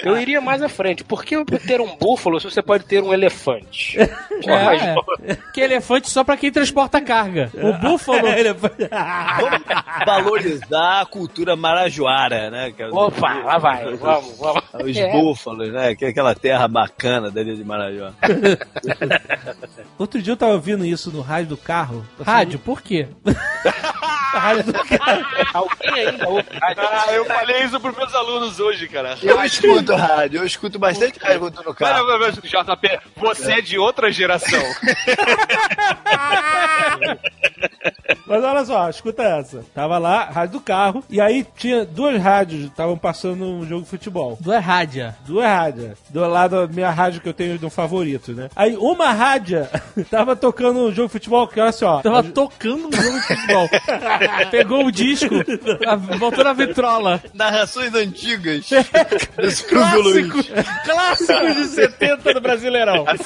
Eu iria mais à frente. Por que ter um búfalo se você pode ter um elefante? É, que elefante só pra quem transporta carga. O búfalo. Vamos valorizar a cultura marajoara, né? é os- Opa, lá vai. Vamos, vamos. Os É. búfalos, né? Que é aquela terra bacana dali de Marajó. Outro dia eu tava ouvindo isso no rádio do carro. Rádio, por quê? rádio do carro. Alguém ainda ouve rádio? Ah, eu falei isso pros meus alunos hoje, cara. Eu escuto rádio, eu escuto bastante rádio quando tô no carro. mas, mas, JP, você é de outra geração. Mas olha só, escuta essa. Tava lá, rádio do carro, e aí tinha duas rádios, estavam passando um jogo de futebol. Do é rádio. Duas rádios. Do lado da minha rádio que eu tenho de um favorito, né? Aí uma rádio tava tocando um jogo de futebol que, olha só. Tava tocando um jogo de futebol. Pegou o disco, a- botou na vitrola. Narrações antigas Luiz. Clássico, clássico de 70 do Brasileirão. As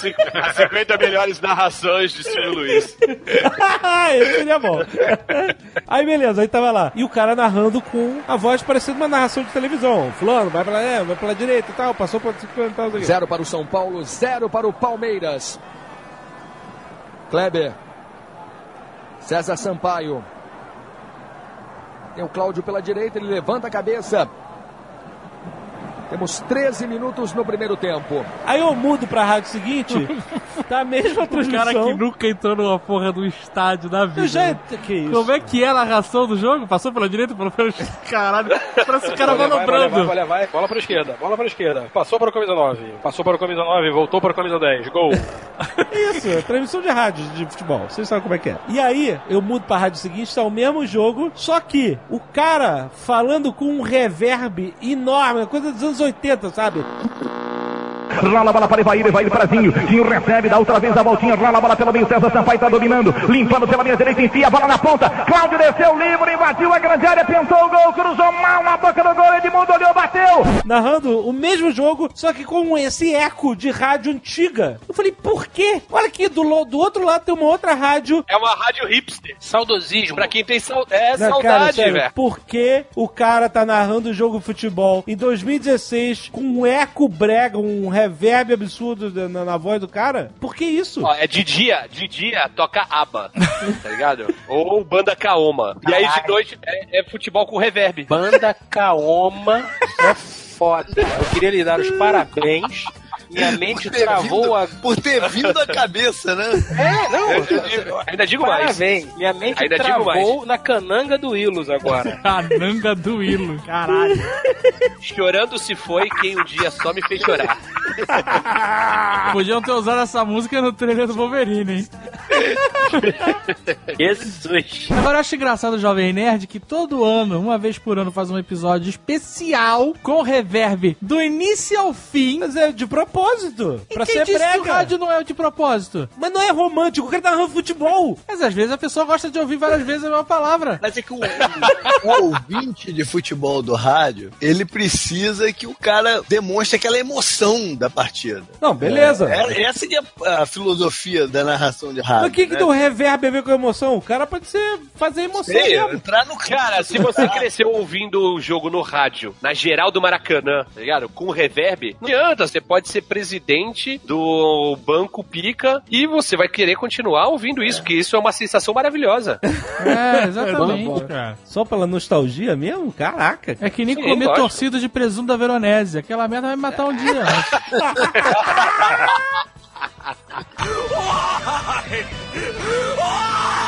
50 melhores narrações de Silvio Luiz. Seria bom. Aí beleza, aí tava lá. E o cara narrando com a voz parecendo uma narração de televisão. Fulano, vai pra lá, é, vai pela direita e tal, passou pra e tal. Zero para o São Paulo, zero para o Palmeiras. Kleber. César Sampaio. Tem o Cláudio pela direita, ele levanta a cabeça. Temos 13 minutos no primeiro tempo. Aí eu mudo pra rádio seguinte, tá a mesma O cara que transmissão. nunca entrou numa porra do estádio da vida. Eu já... né? Que isso? Como é que é a narração do jogo? Passou pela direita, pela pela Caralho, parece o cara Vai, vai, vai, manobrando. vai, vai, bola pra esquerda, bola pra esquerda. Passou para o camisa 9, passou para o camisa 9, voltou para o camisa 10, gol. Isso, é transmissão de rádio de futebol. Vocês sabem como é que é. E aí, eu mudo pra rádio seguinte, tá o mesmo jogo, só que o cara falando com um reverb enorme, coisa dos anos 80, sabe? Rola a bola para Evair, Evair para Zinho. Zinho recebe, dá outra vez a voltinha. Rola a bola pelo meio, César Sampaio está dominando. Limpando pela linha direita, enfia a bola na ponta. Cláudio desceu livre, invadiu a grande área, pensou o gol, cruzou mal na boca do gol. Edmundo olhou, bateu. Narrando o mesmo jogo, só que com esse eco de rádio antiga. Eu falei, por quê? Olha aqui, do, do outro lado tem uma outra rádio. É uma rádio hipster. Saudosismo. Pra quem tem sau- é, Não, saudade, velho. por que o cara tá narrando o jogo de futebol em 2016 com um eco brega, um reverb absurdo na, na voz do cara? Por que isso? Ó, é de dia, de dia toca aba, tá ligado? Ou banda Kaoma. E aí de noite é, é futebol com reverb. Banda Kaoma é foda. Eu queria lhe dar os parabéns. Minha mente travou vindo- a. Por ter vindo a cabeça, né? É, não. Eu digo- ainda digo mais. Parabéns. Minha mente Ainda digo travou na cananga do Ilus agora. Cananga do Ilo, caralho. Chorando se foi quem um dia só me fez chorar. Podiam ter usado essa música no trailer do Wolverine, hein? Jesus. Agora eu acho engraçado o Jovem Nerd que todo ano, uma vez por ano, faz um episódio especial com reverb do início ao fim. Mas é de propósito. E pra quem ser disse que o brega. rádio não é de propósito? Mas não é romântico, o cara tá narrando futebol. Mas às vezes a pessoa gosta de ouvir várias vezes a mesma palavra. Mas é que o, o ouvinte de futebol do rádio, ele precisa que o cara demonstre aquela emoção da partida. Não, beleza. É, essa que é a filosofia da narração de rádio. Mas o que, que né? do reverb a ver com emoção? O cara pode ser fazer emoção Sei, mesmo. entrar no Cara, se você cresceu ouvindo o jogo no rádio, na geral do Maracanã, tá ligado? Com reverb, não adianta, você pode ser presidente do Banco Pica e você vai querer continuar ouvindo isso, porque isso é uma sensação maravilhosa. É, exatamente, cara. Só pela nostalgia mesmo? Caraca. É que nem Sim, comer lógico. torcida de presunto da Veronese. Aquela merda vai me matar um dia.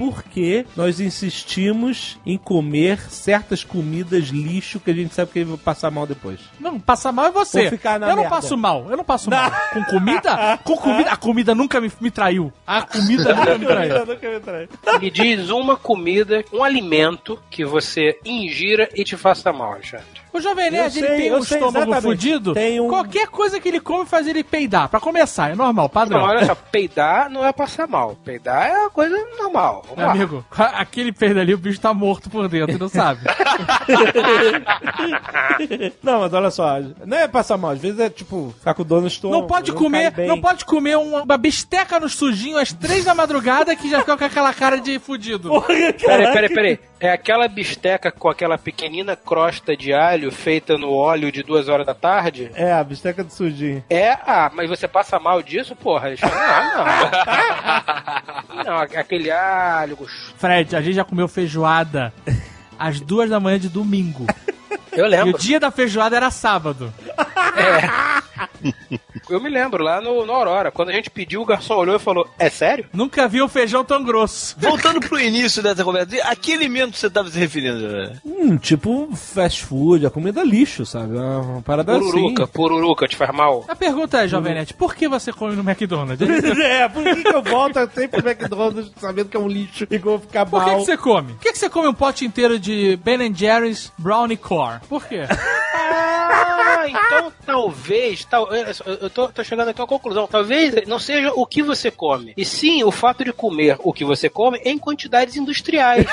Por que nós insistimos em comer certas comidas lixo que a gente sabe que ele vai passar mal depois. Não, passar mal é você. Vou ficar na eu não merda. passo mal, eu não passo mal. Com comida? Com comida. A comida nunca me, me traiu. A comida nunca me traiu. Nunca me trai. Me diz uma comida, um alimento que você ingira e te faça mal, Alexandre. O Jovem Nerd, Eu ele sei, tem um sei estômago exatamente. fudido. Tem um- Qualquer coisa que ele come faz ele peidar. Pra começar, é normal, padrão. Não, olha só, peidar não é passar mal. Peidar é uma coisa normal. Vamos Meu lá. amigo, aquele peido ali, o bicho tá morto por dentro, não sabe? Não, mas olha só, não é passar mal, às vezes é tipo, ficar com dor no estômago. Não pode cai comer, não pode comer uma, bisteca no sujinho às três da madrugada que já fica com aquela cara de fudido. Porra, Peraí, peraí, peraí. É aquela bisteca com aquela pequenina crosta de alho feita no óleo de duas horas da tarde? É, a bisteca do sujinho. É, ah, mas você passa mal disso, porra? Alexandre? Não, não. Não, aquele alho. Fred, a gente já comeu feijoada às duas da manhã de domingo. Eu E o lembro. dia da feijoada era sábado. Eu me lembro, lá no, no Aurora, quando a gente pediu, o garçom olhou e falou: É sério? Nunca vi um feijão tão grosso. Voltando pro início dessa conversa, a que alimento você estava se referindo? Hum, tipo fast food, a comida lixo, sabe? Uma, uma parada Pururuca, pururuca, te faz mal. A pergunta é, Jovem Nerd, por que você come no McDonald's? assim. é, por que, que eu volto sempre pro McDonald's sabendo que é um lixo e que eu vou ficar Por que, mal? que você come? Por que, que você come um pote inteiro de Ben Jerry's Brownie Core? Por quê? Ah, então talvez, tal, eu tô, tô chegando aqui a uma conclusão. Talvez não seja o que você come, e sim o fato de comer o que você come em quantidades industriais.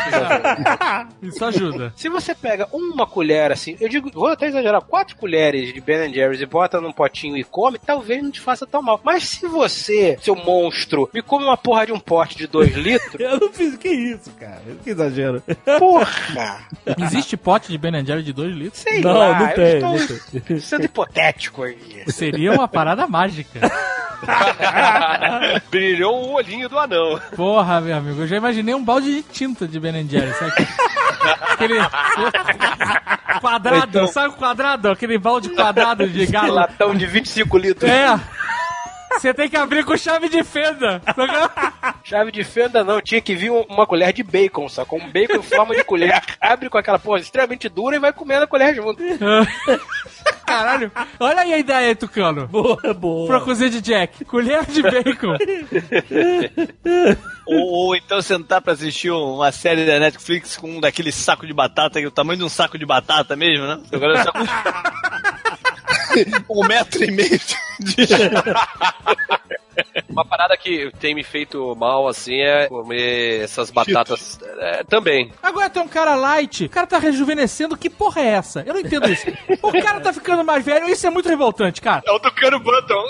Isso ajuda. Se você pega uma colher assim, eu digo, vou até exagerar, quatro colheres de Ben Jerry's e bota num potinho e come, talvez não te faça tão mal. Mas se você, seu monstro, me come uma porra de um pote de dois litros, Eu não fiz, que isso, cara? Que exagero. porra! Existe pote de Ben Jerry de 2 litros? Sei Não, lá, não eu tem, estou não tem. sendo hipotético aí. Seria uma parada mágica. Brilhou o olhinho do anão. Porra, meu amigo, eu já imaginei um balde de tinta de Ben Jerry, sabe? Aquele quadrado, Então- sabe o quadrado? Aquele balde quadrado de galo. Latão de 25 litros. É. Você tem que abrir com chave de fenda. Chave de fenda não, tinha que vir um- uma colher de bacon, sacou? Um bacon em forma de colher. Abre com aquela porra extremamente dura e vai comendo a colher junto. Caralho. Olha aí a ideia, Tucano. Boa, boa. Pra cozinha de Jack. Colher de bacon. Ou, ou então sentar pra assistir uma série da Netflix com um daquele saco de batata, que é o tamanho de um saco de batata mesmo, né? Agora é só- um metro e meio de... Uma parada que tem me feito mal, assim, é comer essas batatas é, também. Agora tem um cara light, o cara tá rejuvenescendo, que porra é essa? Eu não entendo isso. O cara tá ficando mais velho, isso é muito revoltante, cara. É o Tucano Button.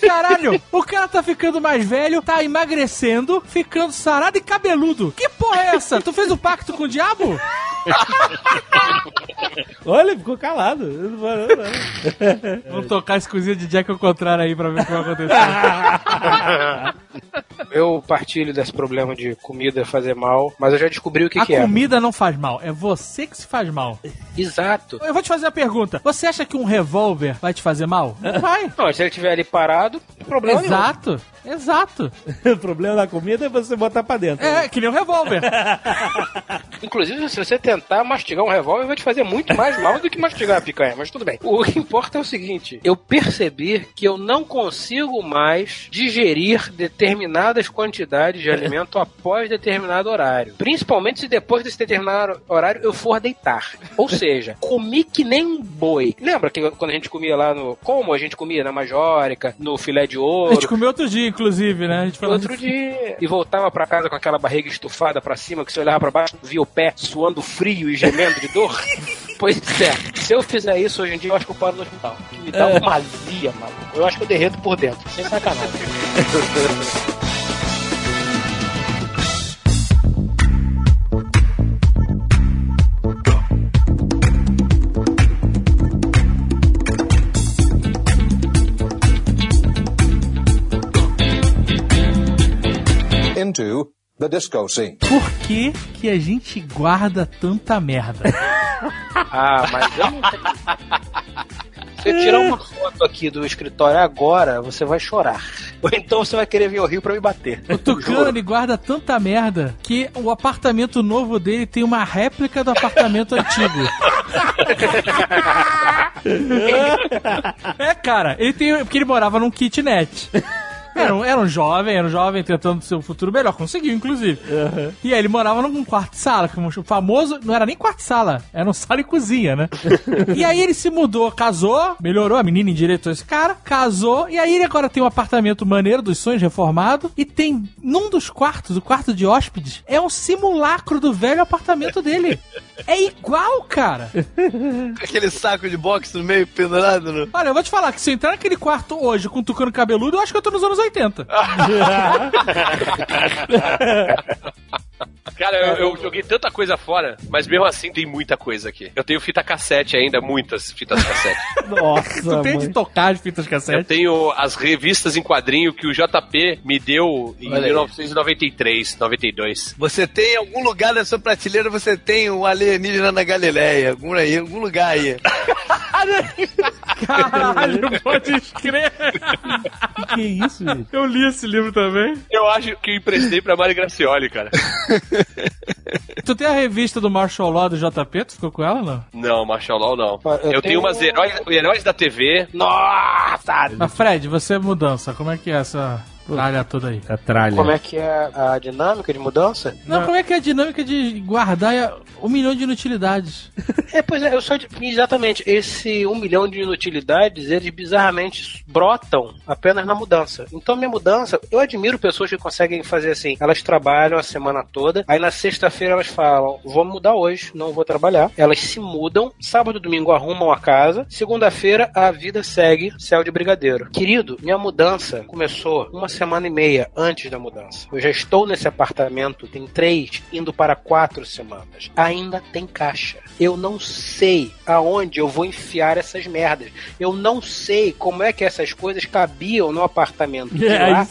Caralho, o cara tá ficando mais velho, tá emagrecendo, ficando sarado e cabeludo. Que porra é essa? Tu fez o pacto com o diabo? Olha, ficou calado. Eu não vou- não, não. Vamos tocar esse cozinha de Jack ao contrário aí pra ver o que vai acontecer. Eu partilho desse problema de comida fazer mal, mas eu já descobri o que, A que é. comida não faz mal, é você que se faz mal. Exato. Eu vou te fazer a pergunta: você acha que um revólver vai te fazer mal? Não vai. Não, se ele estiver ali parado, problema nenhum. Exato, o problema da comida é você botar pra dentro. É, que nem um revólver. Inclusive, se você tentar mastigar um revólver, vai te fazer muito mais mal do que mastigar a picanha, mas tudo bem. O que importa é o seguinte: eu percebi que eu não consigo mais digerir determinadas quantidades de alimento após determinado horário. Principalmente se depois desse determinado horário eu for deitar. Ou seja, comi que nem um boi. Lembra que quando a gente comia lá no. Como a gente comia na Majórica, no filé de A ouro? gente comeu outro dia, inclusive, né? A gente falou Outro dia. E voltava pra casa com aquela barriga estufada pra cima, que você olhava pra baixo, via o pé suando frio e gemendo de dor. pois é, se eu fizer isso hoje em dia, eu acho que eu paro no hospital. Que me dá uma azia, maluco. Eu acho que eu derreto por dentro. Sem sacanagem. the disco scene. Por que, que a gente guarda tanta merda? Ah, mas eu não tenho... Se eu tirar uma foto aqui do escritório agora, você vai chorar. Ou então você vai querer vir ao Rio pra me bater. O Tucano, ele guarda tanta merda que o apartamento novo dele tem uma réplica do apartamento antigo. é, cara, ele tem. Porque ele morava num kitnet. Era um, era um jovem, era um jovem tentando ser um futuro melhor, conseguiu, inclusive. E aí ele morava num quarto-sala, que o famoso não era nem quarto-sala, era um sala e cozinha, né? e aí ele se mudou, casou, melhorou, a menina endireitou esse cara, casou, e aí ele agora tem um apartamento maneiro dos sonhos reformado, e tem num dos quartos, o quarto de hóspedes, é um simulacro do velho apartamento dele. É igual, cara. Aquele saco de boxe no meio pendurado, né? Olha, eu vou te falar que se eu entrar naquele quarto hoje com um tucano cabeludo, eu acho que eu tô nos anos 80. Cara, eu, eu joguei tanta coisa fora, mas mesmo assim tem muita coisa aqui. Eu tenho fita cassete ainda, muitas fitas cassete. Nossa, Tu tem de tocar de fitas Eu cassete? tenho as revistas em quadrinho que o JP me deu em Olha aí. 1993, 92. Você tem em algum lugar da sua prateleira, você tem o alienígena na Galileia. Algum aí, algum lugar aí. Caralho, pode escrever. Que isso, gente? Eu li esse livro também. Eu acho que eu emprestei pra Mari Gracioli, cara. Tu tem a revista do Marshall Law do JP? Tu ficou com ela, não? Não, Marshall Law não. Eu Eu, tenho tenho- umas heróis, heróis da TV. Nossa! Mas Fred, você é mudança. Como é que é essa tralha toda aí? A tralha. Como é que é a dinâmica de mudança? Não, como é que é a dinâmica de guardar um milhão de inutilidades? É, pois é, eu só. Exatamente, esse um milhão de inutilidades, eles bizarramente brotam apenas na mudança. Então, minha mudança, eu admiro pessoas que conseguem fazer assim. Elas trabalham a semana toda, aí na sexta-feira elas falam: vou mudar hoje, não vou trabalhar. Elas se mudam, sábado e domingo arrumam a casa, segunda-feira a vida segue céu de brigadeiro. Querido, minha mudança começou uma semana e meia antes da mudança. Eu já estou nesse apartamento, tem três, indo para quatro semanas. Ainda tem caixa. Eu não sei aonde eu vou enfiar essas merdas. Eu não sei como é que essas coisas cabiam no apartamento de É, lá,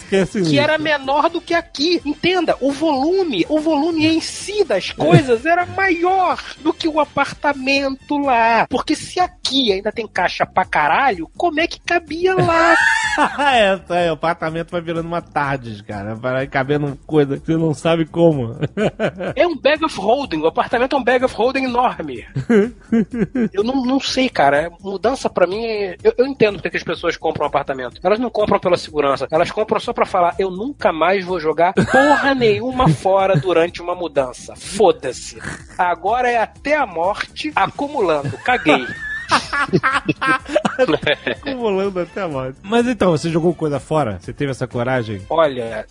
que era menor do que aqui. Entenda, o volume, o volume em si das coisas era maior do que o apartamento lá. Porque se aqui ainda tem caixa pra caralho, como é que cabia lá? é, é, o apartamento vai virando uma tardes, cara. Vai cabendo coisa que você não sabe como. É um bag of holding, o apartamento é um bag of holding enorme. eu não, não sei, cara. Mudança pra mim. é- Eu, eu entendo porque que as pessoas compram um apartamento. Elas não compram pela segurança. Elas compram só pra falar: eu nunca mais vou jogar porra nenhuma fora durante uma mudança. Foda-se. Agora é até a morte acumulando. Caguei. Acumulando até a morte. Mas então, você jogou coisa fora? Você teve essa coragem? Olha,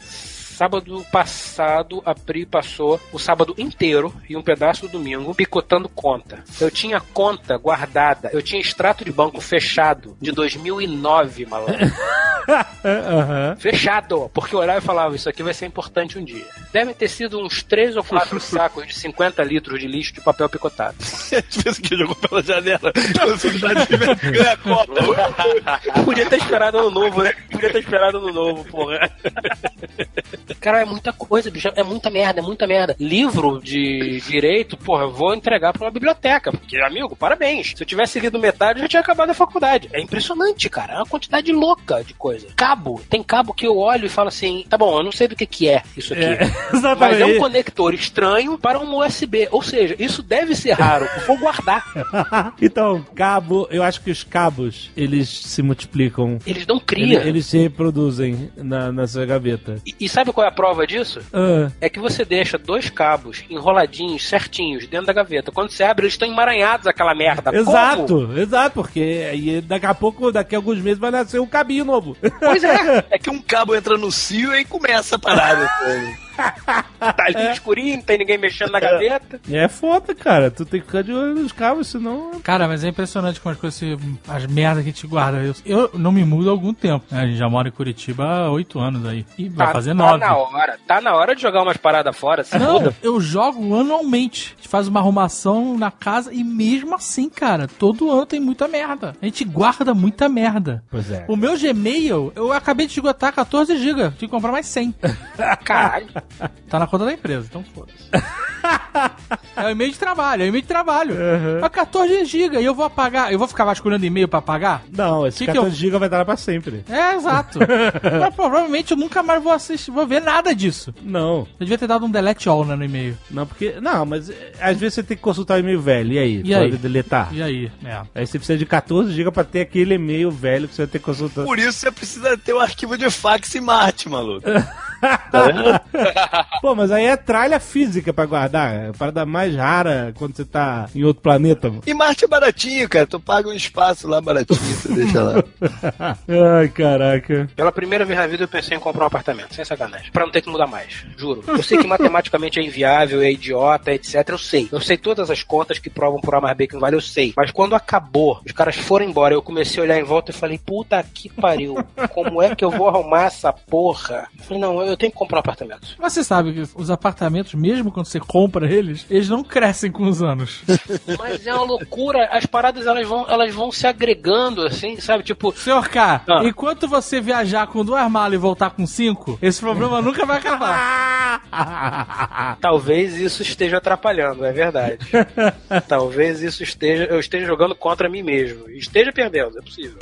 sábado passado a Pri passou o sábado inteiro e um pedaço do domingo picotando conta. Eu tinha conta guardada, eu tinha extrato de banco fechado de 2009, malandro. Aham. Fechado, porque o horário falava isso aqui vai ser importante um dia. Devem ter sido uns três ou quatro sacos de 50 litros de lixo de papel picotado. Esse que jogou pela janela. Velocidade de ganha a Copa. Podia ter esperado ano novo, né? Podia ter esperado ano novo, porra. Cara, é muita coisa, bicho. É muita merda, é muita merda. Livro de direito, porra, eu vou entregar pra uma biblioteca. Porque, amigo, parabéns. Se eu tivesse lido metade, eu já tinha acabado a faculdade. É impressionante, cara. É uma quantidade louca de coisa. Cabo. Tem cabo que eu olho e falo assim: tá bom, eu não sei do que, que é isso aqui. É, Mas é um conector estranho para um USB. Ou seja, isso deve ser raro. Eu vou guardar. então, cabo, eu acho que os cabos, eles se multiplicam. Eles não criam. Eles, eles se reproduzem na, na sua gaveta. E, e sabe qual é a prova disso? Ah, é que você deixa dois cabos enroladinhos, certinhos, dentro da gaveta. Quando você abre, eles estão emaranhados, aquela merda. Como? exato, exato, porque aí daqui a pouco, daqui a alguns meses, vai nascer um cabinho novo. Pois é. É que um cabo entra no cio e aí começa a parada. Tá ali escurinho, não tem ninguém mexendo na gaveta. é foda, cara. Tu tem que ficar de olho nos cabos, senão. Cara, mas é impressionante como as coisas, as merdas que a gente guarda. Eu, eu não me mudo há algum tempo. né? A gente já mora em Curitiba há oito anos aí. E vai Tá, fazer tá nove. na hora. Tá na hora de jogar umas paradas fora. Se Não, muda. eu jogo anualmente. A gente faz uma arrumação na casa e mesmo assim, cara, todo ano tem muita merda. A gente guarda muita merda. Pois é. O meu Gmail, eu acabei de esgotar 14 GB. Tive que comprar mais 100. Caralho. Tá na conta da empresa, então foda-se. é o e-mail de trabalho, é o e-mail de trabalho. É 14 GB e eu vou apagar. Eu vou ficar vasculhando e-mail pra apagar? Não, esse Que que 14 eu- GB vai dar pra sempre. É, exato. Mas provavelmente eu nunca mais vou assistir, vou ver nada disso. Não, Eu devia ter dado um delete all né, no e-mail. não, porque. Não, mas é, às vezes você tem que consultar o e-mail velho. E aí? E Pode aí? deletar? E aí? É. Aí você precisa de 14 GB pra ter aquele e-mail velho que você vai ter que consultar. Por isso você precisa ter um arquivo de fax em Marte, maluco. Tá? Pô, mas aí é tralha física pra guardar. É a parada mais rara quando você tá em outro planeta. mano. E Marte é baratinho, cara. Tu paga um espaço lá baratinho, tu deixa lá. Ai, caraca. Pela primeira vez na vida eu pensei em comprar um apartamento, sem sacanagem. Pra não ter que mudar mais, juro. Eu sei que matematicamente é inviável, é idiota, etc. Eu sei. Eu sei todas as contas que provam por A mais B que não vale, eu sei. Mas quando acabou, os caras foram embora, eu comecei a olhar em volta e falei, puta que pariu, como é que eu vou arrumar essa porra? Eu falei, não, eu tenho que comprar um apartamento. Mas você sabe que os apartamentos, mesmo quando você compra eles, eles não crescem com os anos. Mas é uma loucura, as paradas elas vão, elas vão se agregando, assim, sabe? Tipo, Senhor K, Ah. enquanto você viajar com duas malas e voltar com cinco, esse problema nunca vai acabar. Talvez isso esteja atrapalhando, é verdade. Talvez isso esteja. Eu esteja jogando contra mim mesmo. Esteja perdendo, é possível.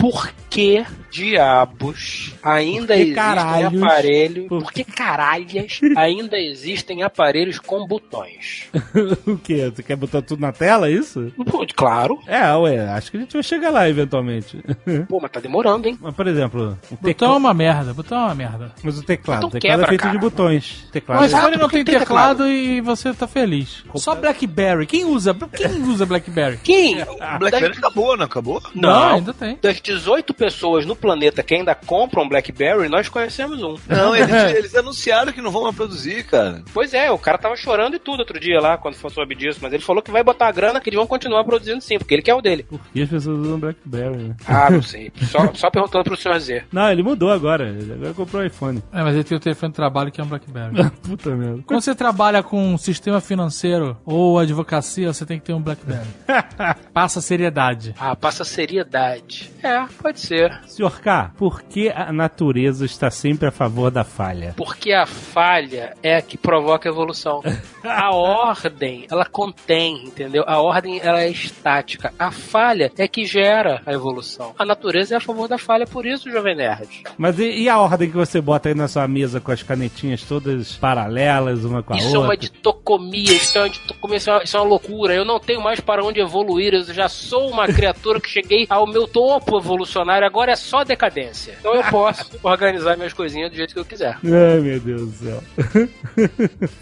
Por que diabos ainda existem caralhos? aparelhos. Por- Por que caralhas ainda existem aparelhos com botões? o quê? Você quer botar tudo na tela, é isso? Pô, claro. É, ué, acho que a gente vai chegar lá eventualmente. Pô, mas tá demorando, hein? Mas, por exemplo, o Botão é teclado. uma merda, botão é uma merda. Mas o teclado. O teclado quebra, é feito cara. de botões. O teclado Mas é- o iPhone não porque tem tem teclado e você tá feliz. Só BlackBerry. Quem usa? Quem usa BlackBerry? Quem? Blackberry acabou, não acabou? Não. ainda tem. Das 18 pessoas no planeta que ainda compram BlackBerry, nós conhecemos um. Não, eles, eles anunciaram que não vão mais produzir, cara. Pois é, o cara tava chorando e tudo outro dia lá, quando foi soube disso, mas ele falou que vai botar a grana que eles vão continuar produzindo sim, porque ele quer o dele. E as pessoas usam Blackberry, né? Ah, não sei. Só, só perguntando pro senhor Z. Não, ele mudou agora. Ele agora comprou o iPhone. É, mas ele tem o telefone de trabalho que é um BlackBerry. Puta merda. Quando você trabalha com um sistema financeiro ou advocacia, você tem que ter um BlackBerry. Passa seriedade. Ah, passa seriedade. É, pode ser. Senhor K, por que a natureza está sempre a favor da falha? Porque a falha é a que provoca a evolução. A ordem, ela contém, entendeu? A ordem, ela é estática. A falha é que gera a evolução. A natureza é a favor da falha, por isso, Jovem Nerd. Mas e, e a ordem que você bota aí na sua mesa com as canetinhas todas paralelas, uma com a Isso é uma outra? ditocomia, isso é uma, ditocomia, isso é uma- isso é uma loucura. Eu não tenho mais para onde evoluir. Eu já sou uma criatura que cheguei ao meu topo evolucionário. Agora é só decadência. Então eu posso organizar minhas coisinhas do jeito que eu quiser. Ai, meu Deus do céu.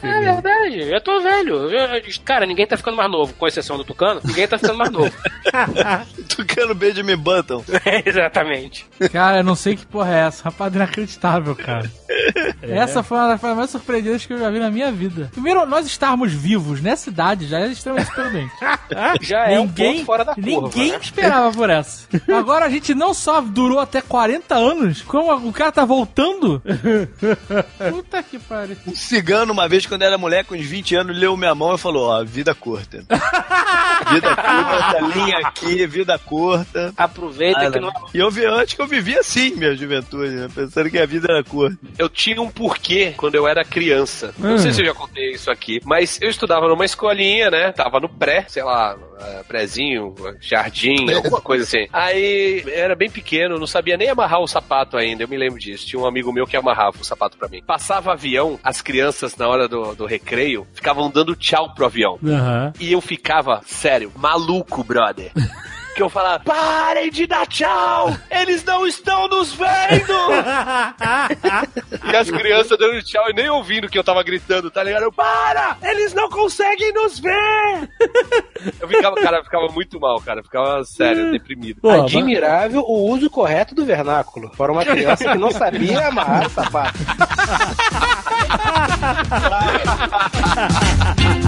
É verdade, eu tô velho. Eu- cara, ninguém tá ficando mais novo, com exceção do Tucano. Ninguém tá ficando mais novo. Tocando Benjamin Button. É, Exatamente. Cara, eu não sei que porra é essa. Rapaz, inacreditável, cara. Essa foi uma das coisas mais surpreendentes que eu já vi na minha vida. Primeiro, nós estarmos vivos nessa idade já é extremamente surpreendente. Já é um ponto fora da curva. ninguém né? esperava por essa. Agora a gente não só durou até 40 anos, como o cara tá voltando. Puta que pariu. Um cigano, uma vez, quando era moleque, com uns 20 anos, leu minha mão e falou: Ó, vida curta. vida curta, linha aqui, vida curta. Aproveita Ah, que não. E eu vi antes que eu vivia assim, minha juventude, né? Pensando que a vida era curta. Eu tinha um porquê quando eu era criança. Não sei se eu já contei isso aqui, mas eu estudava numa escolinha, né? Tava no pré, sei lá, eh, prézinho, jardim, alguma coisa assim. Aí era bem pequeno, não sabia nem amarrar o sapato ainda, eu me lembro disso. Tinha um amigo meu que amarrava o sapato pra mim. Passava avião, as crianças na hora do, do recreio ficavam dando tchau pro avião. Aham. E eu ficava, sério, maluco, brother. Que eu falava, parem de dar tchau! Eles não estão nos vendo! e as crianças dando tchau e nem ouvindo o que eu tava gritando, tá ligado? Eu, para! Eles não conseguem nos ver! eu ficava, cara, eu ficava muito mal, cara. Eu ficava, sério, deprimido. Pô, mas- Admirável o uso correto do vernáculo para uma criança que não sabia amarrar o sapato.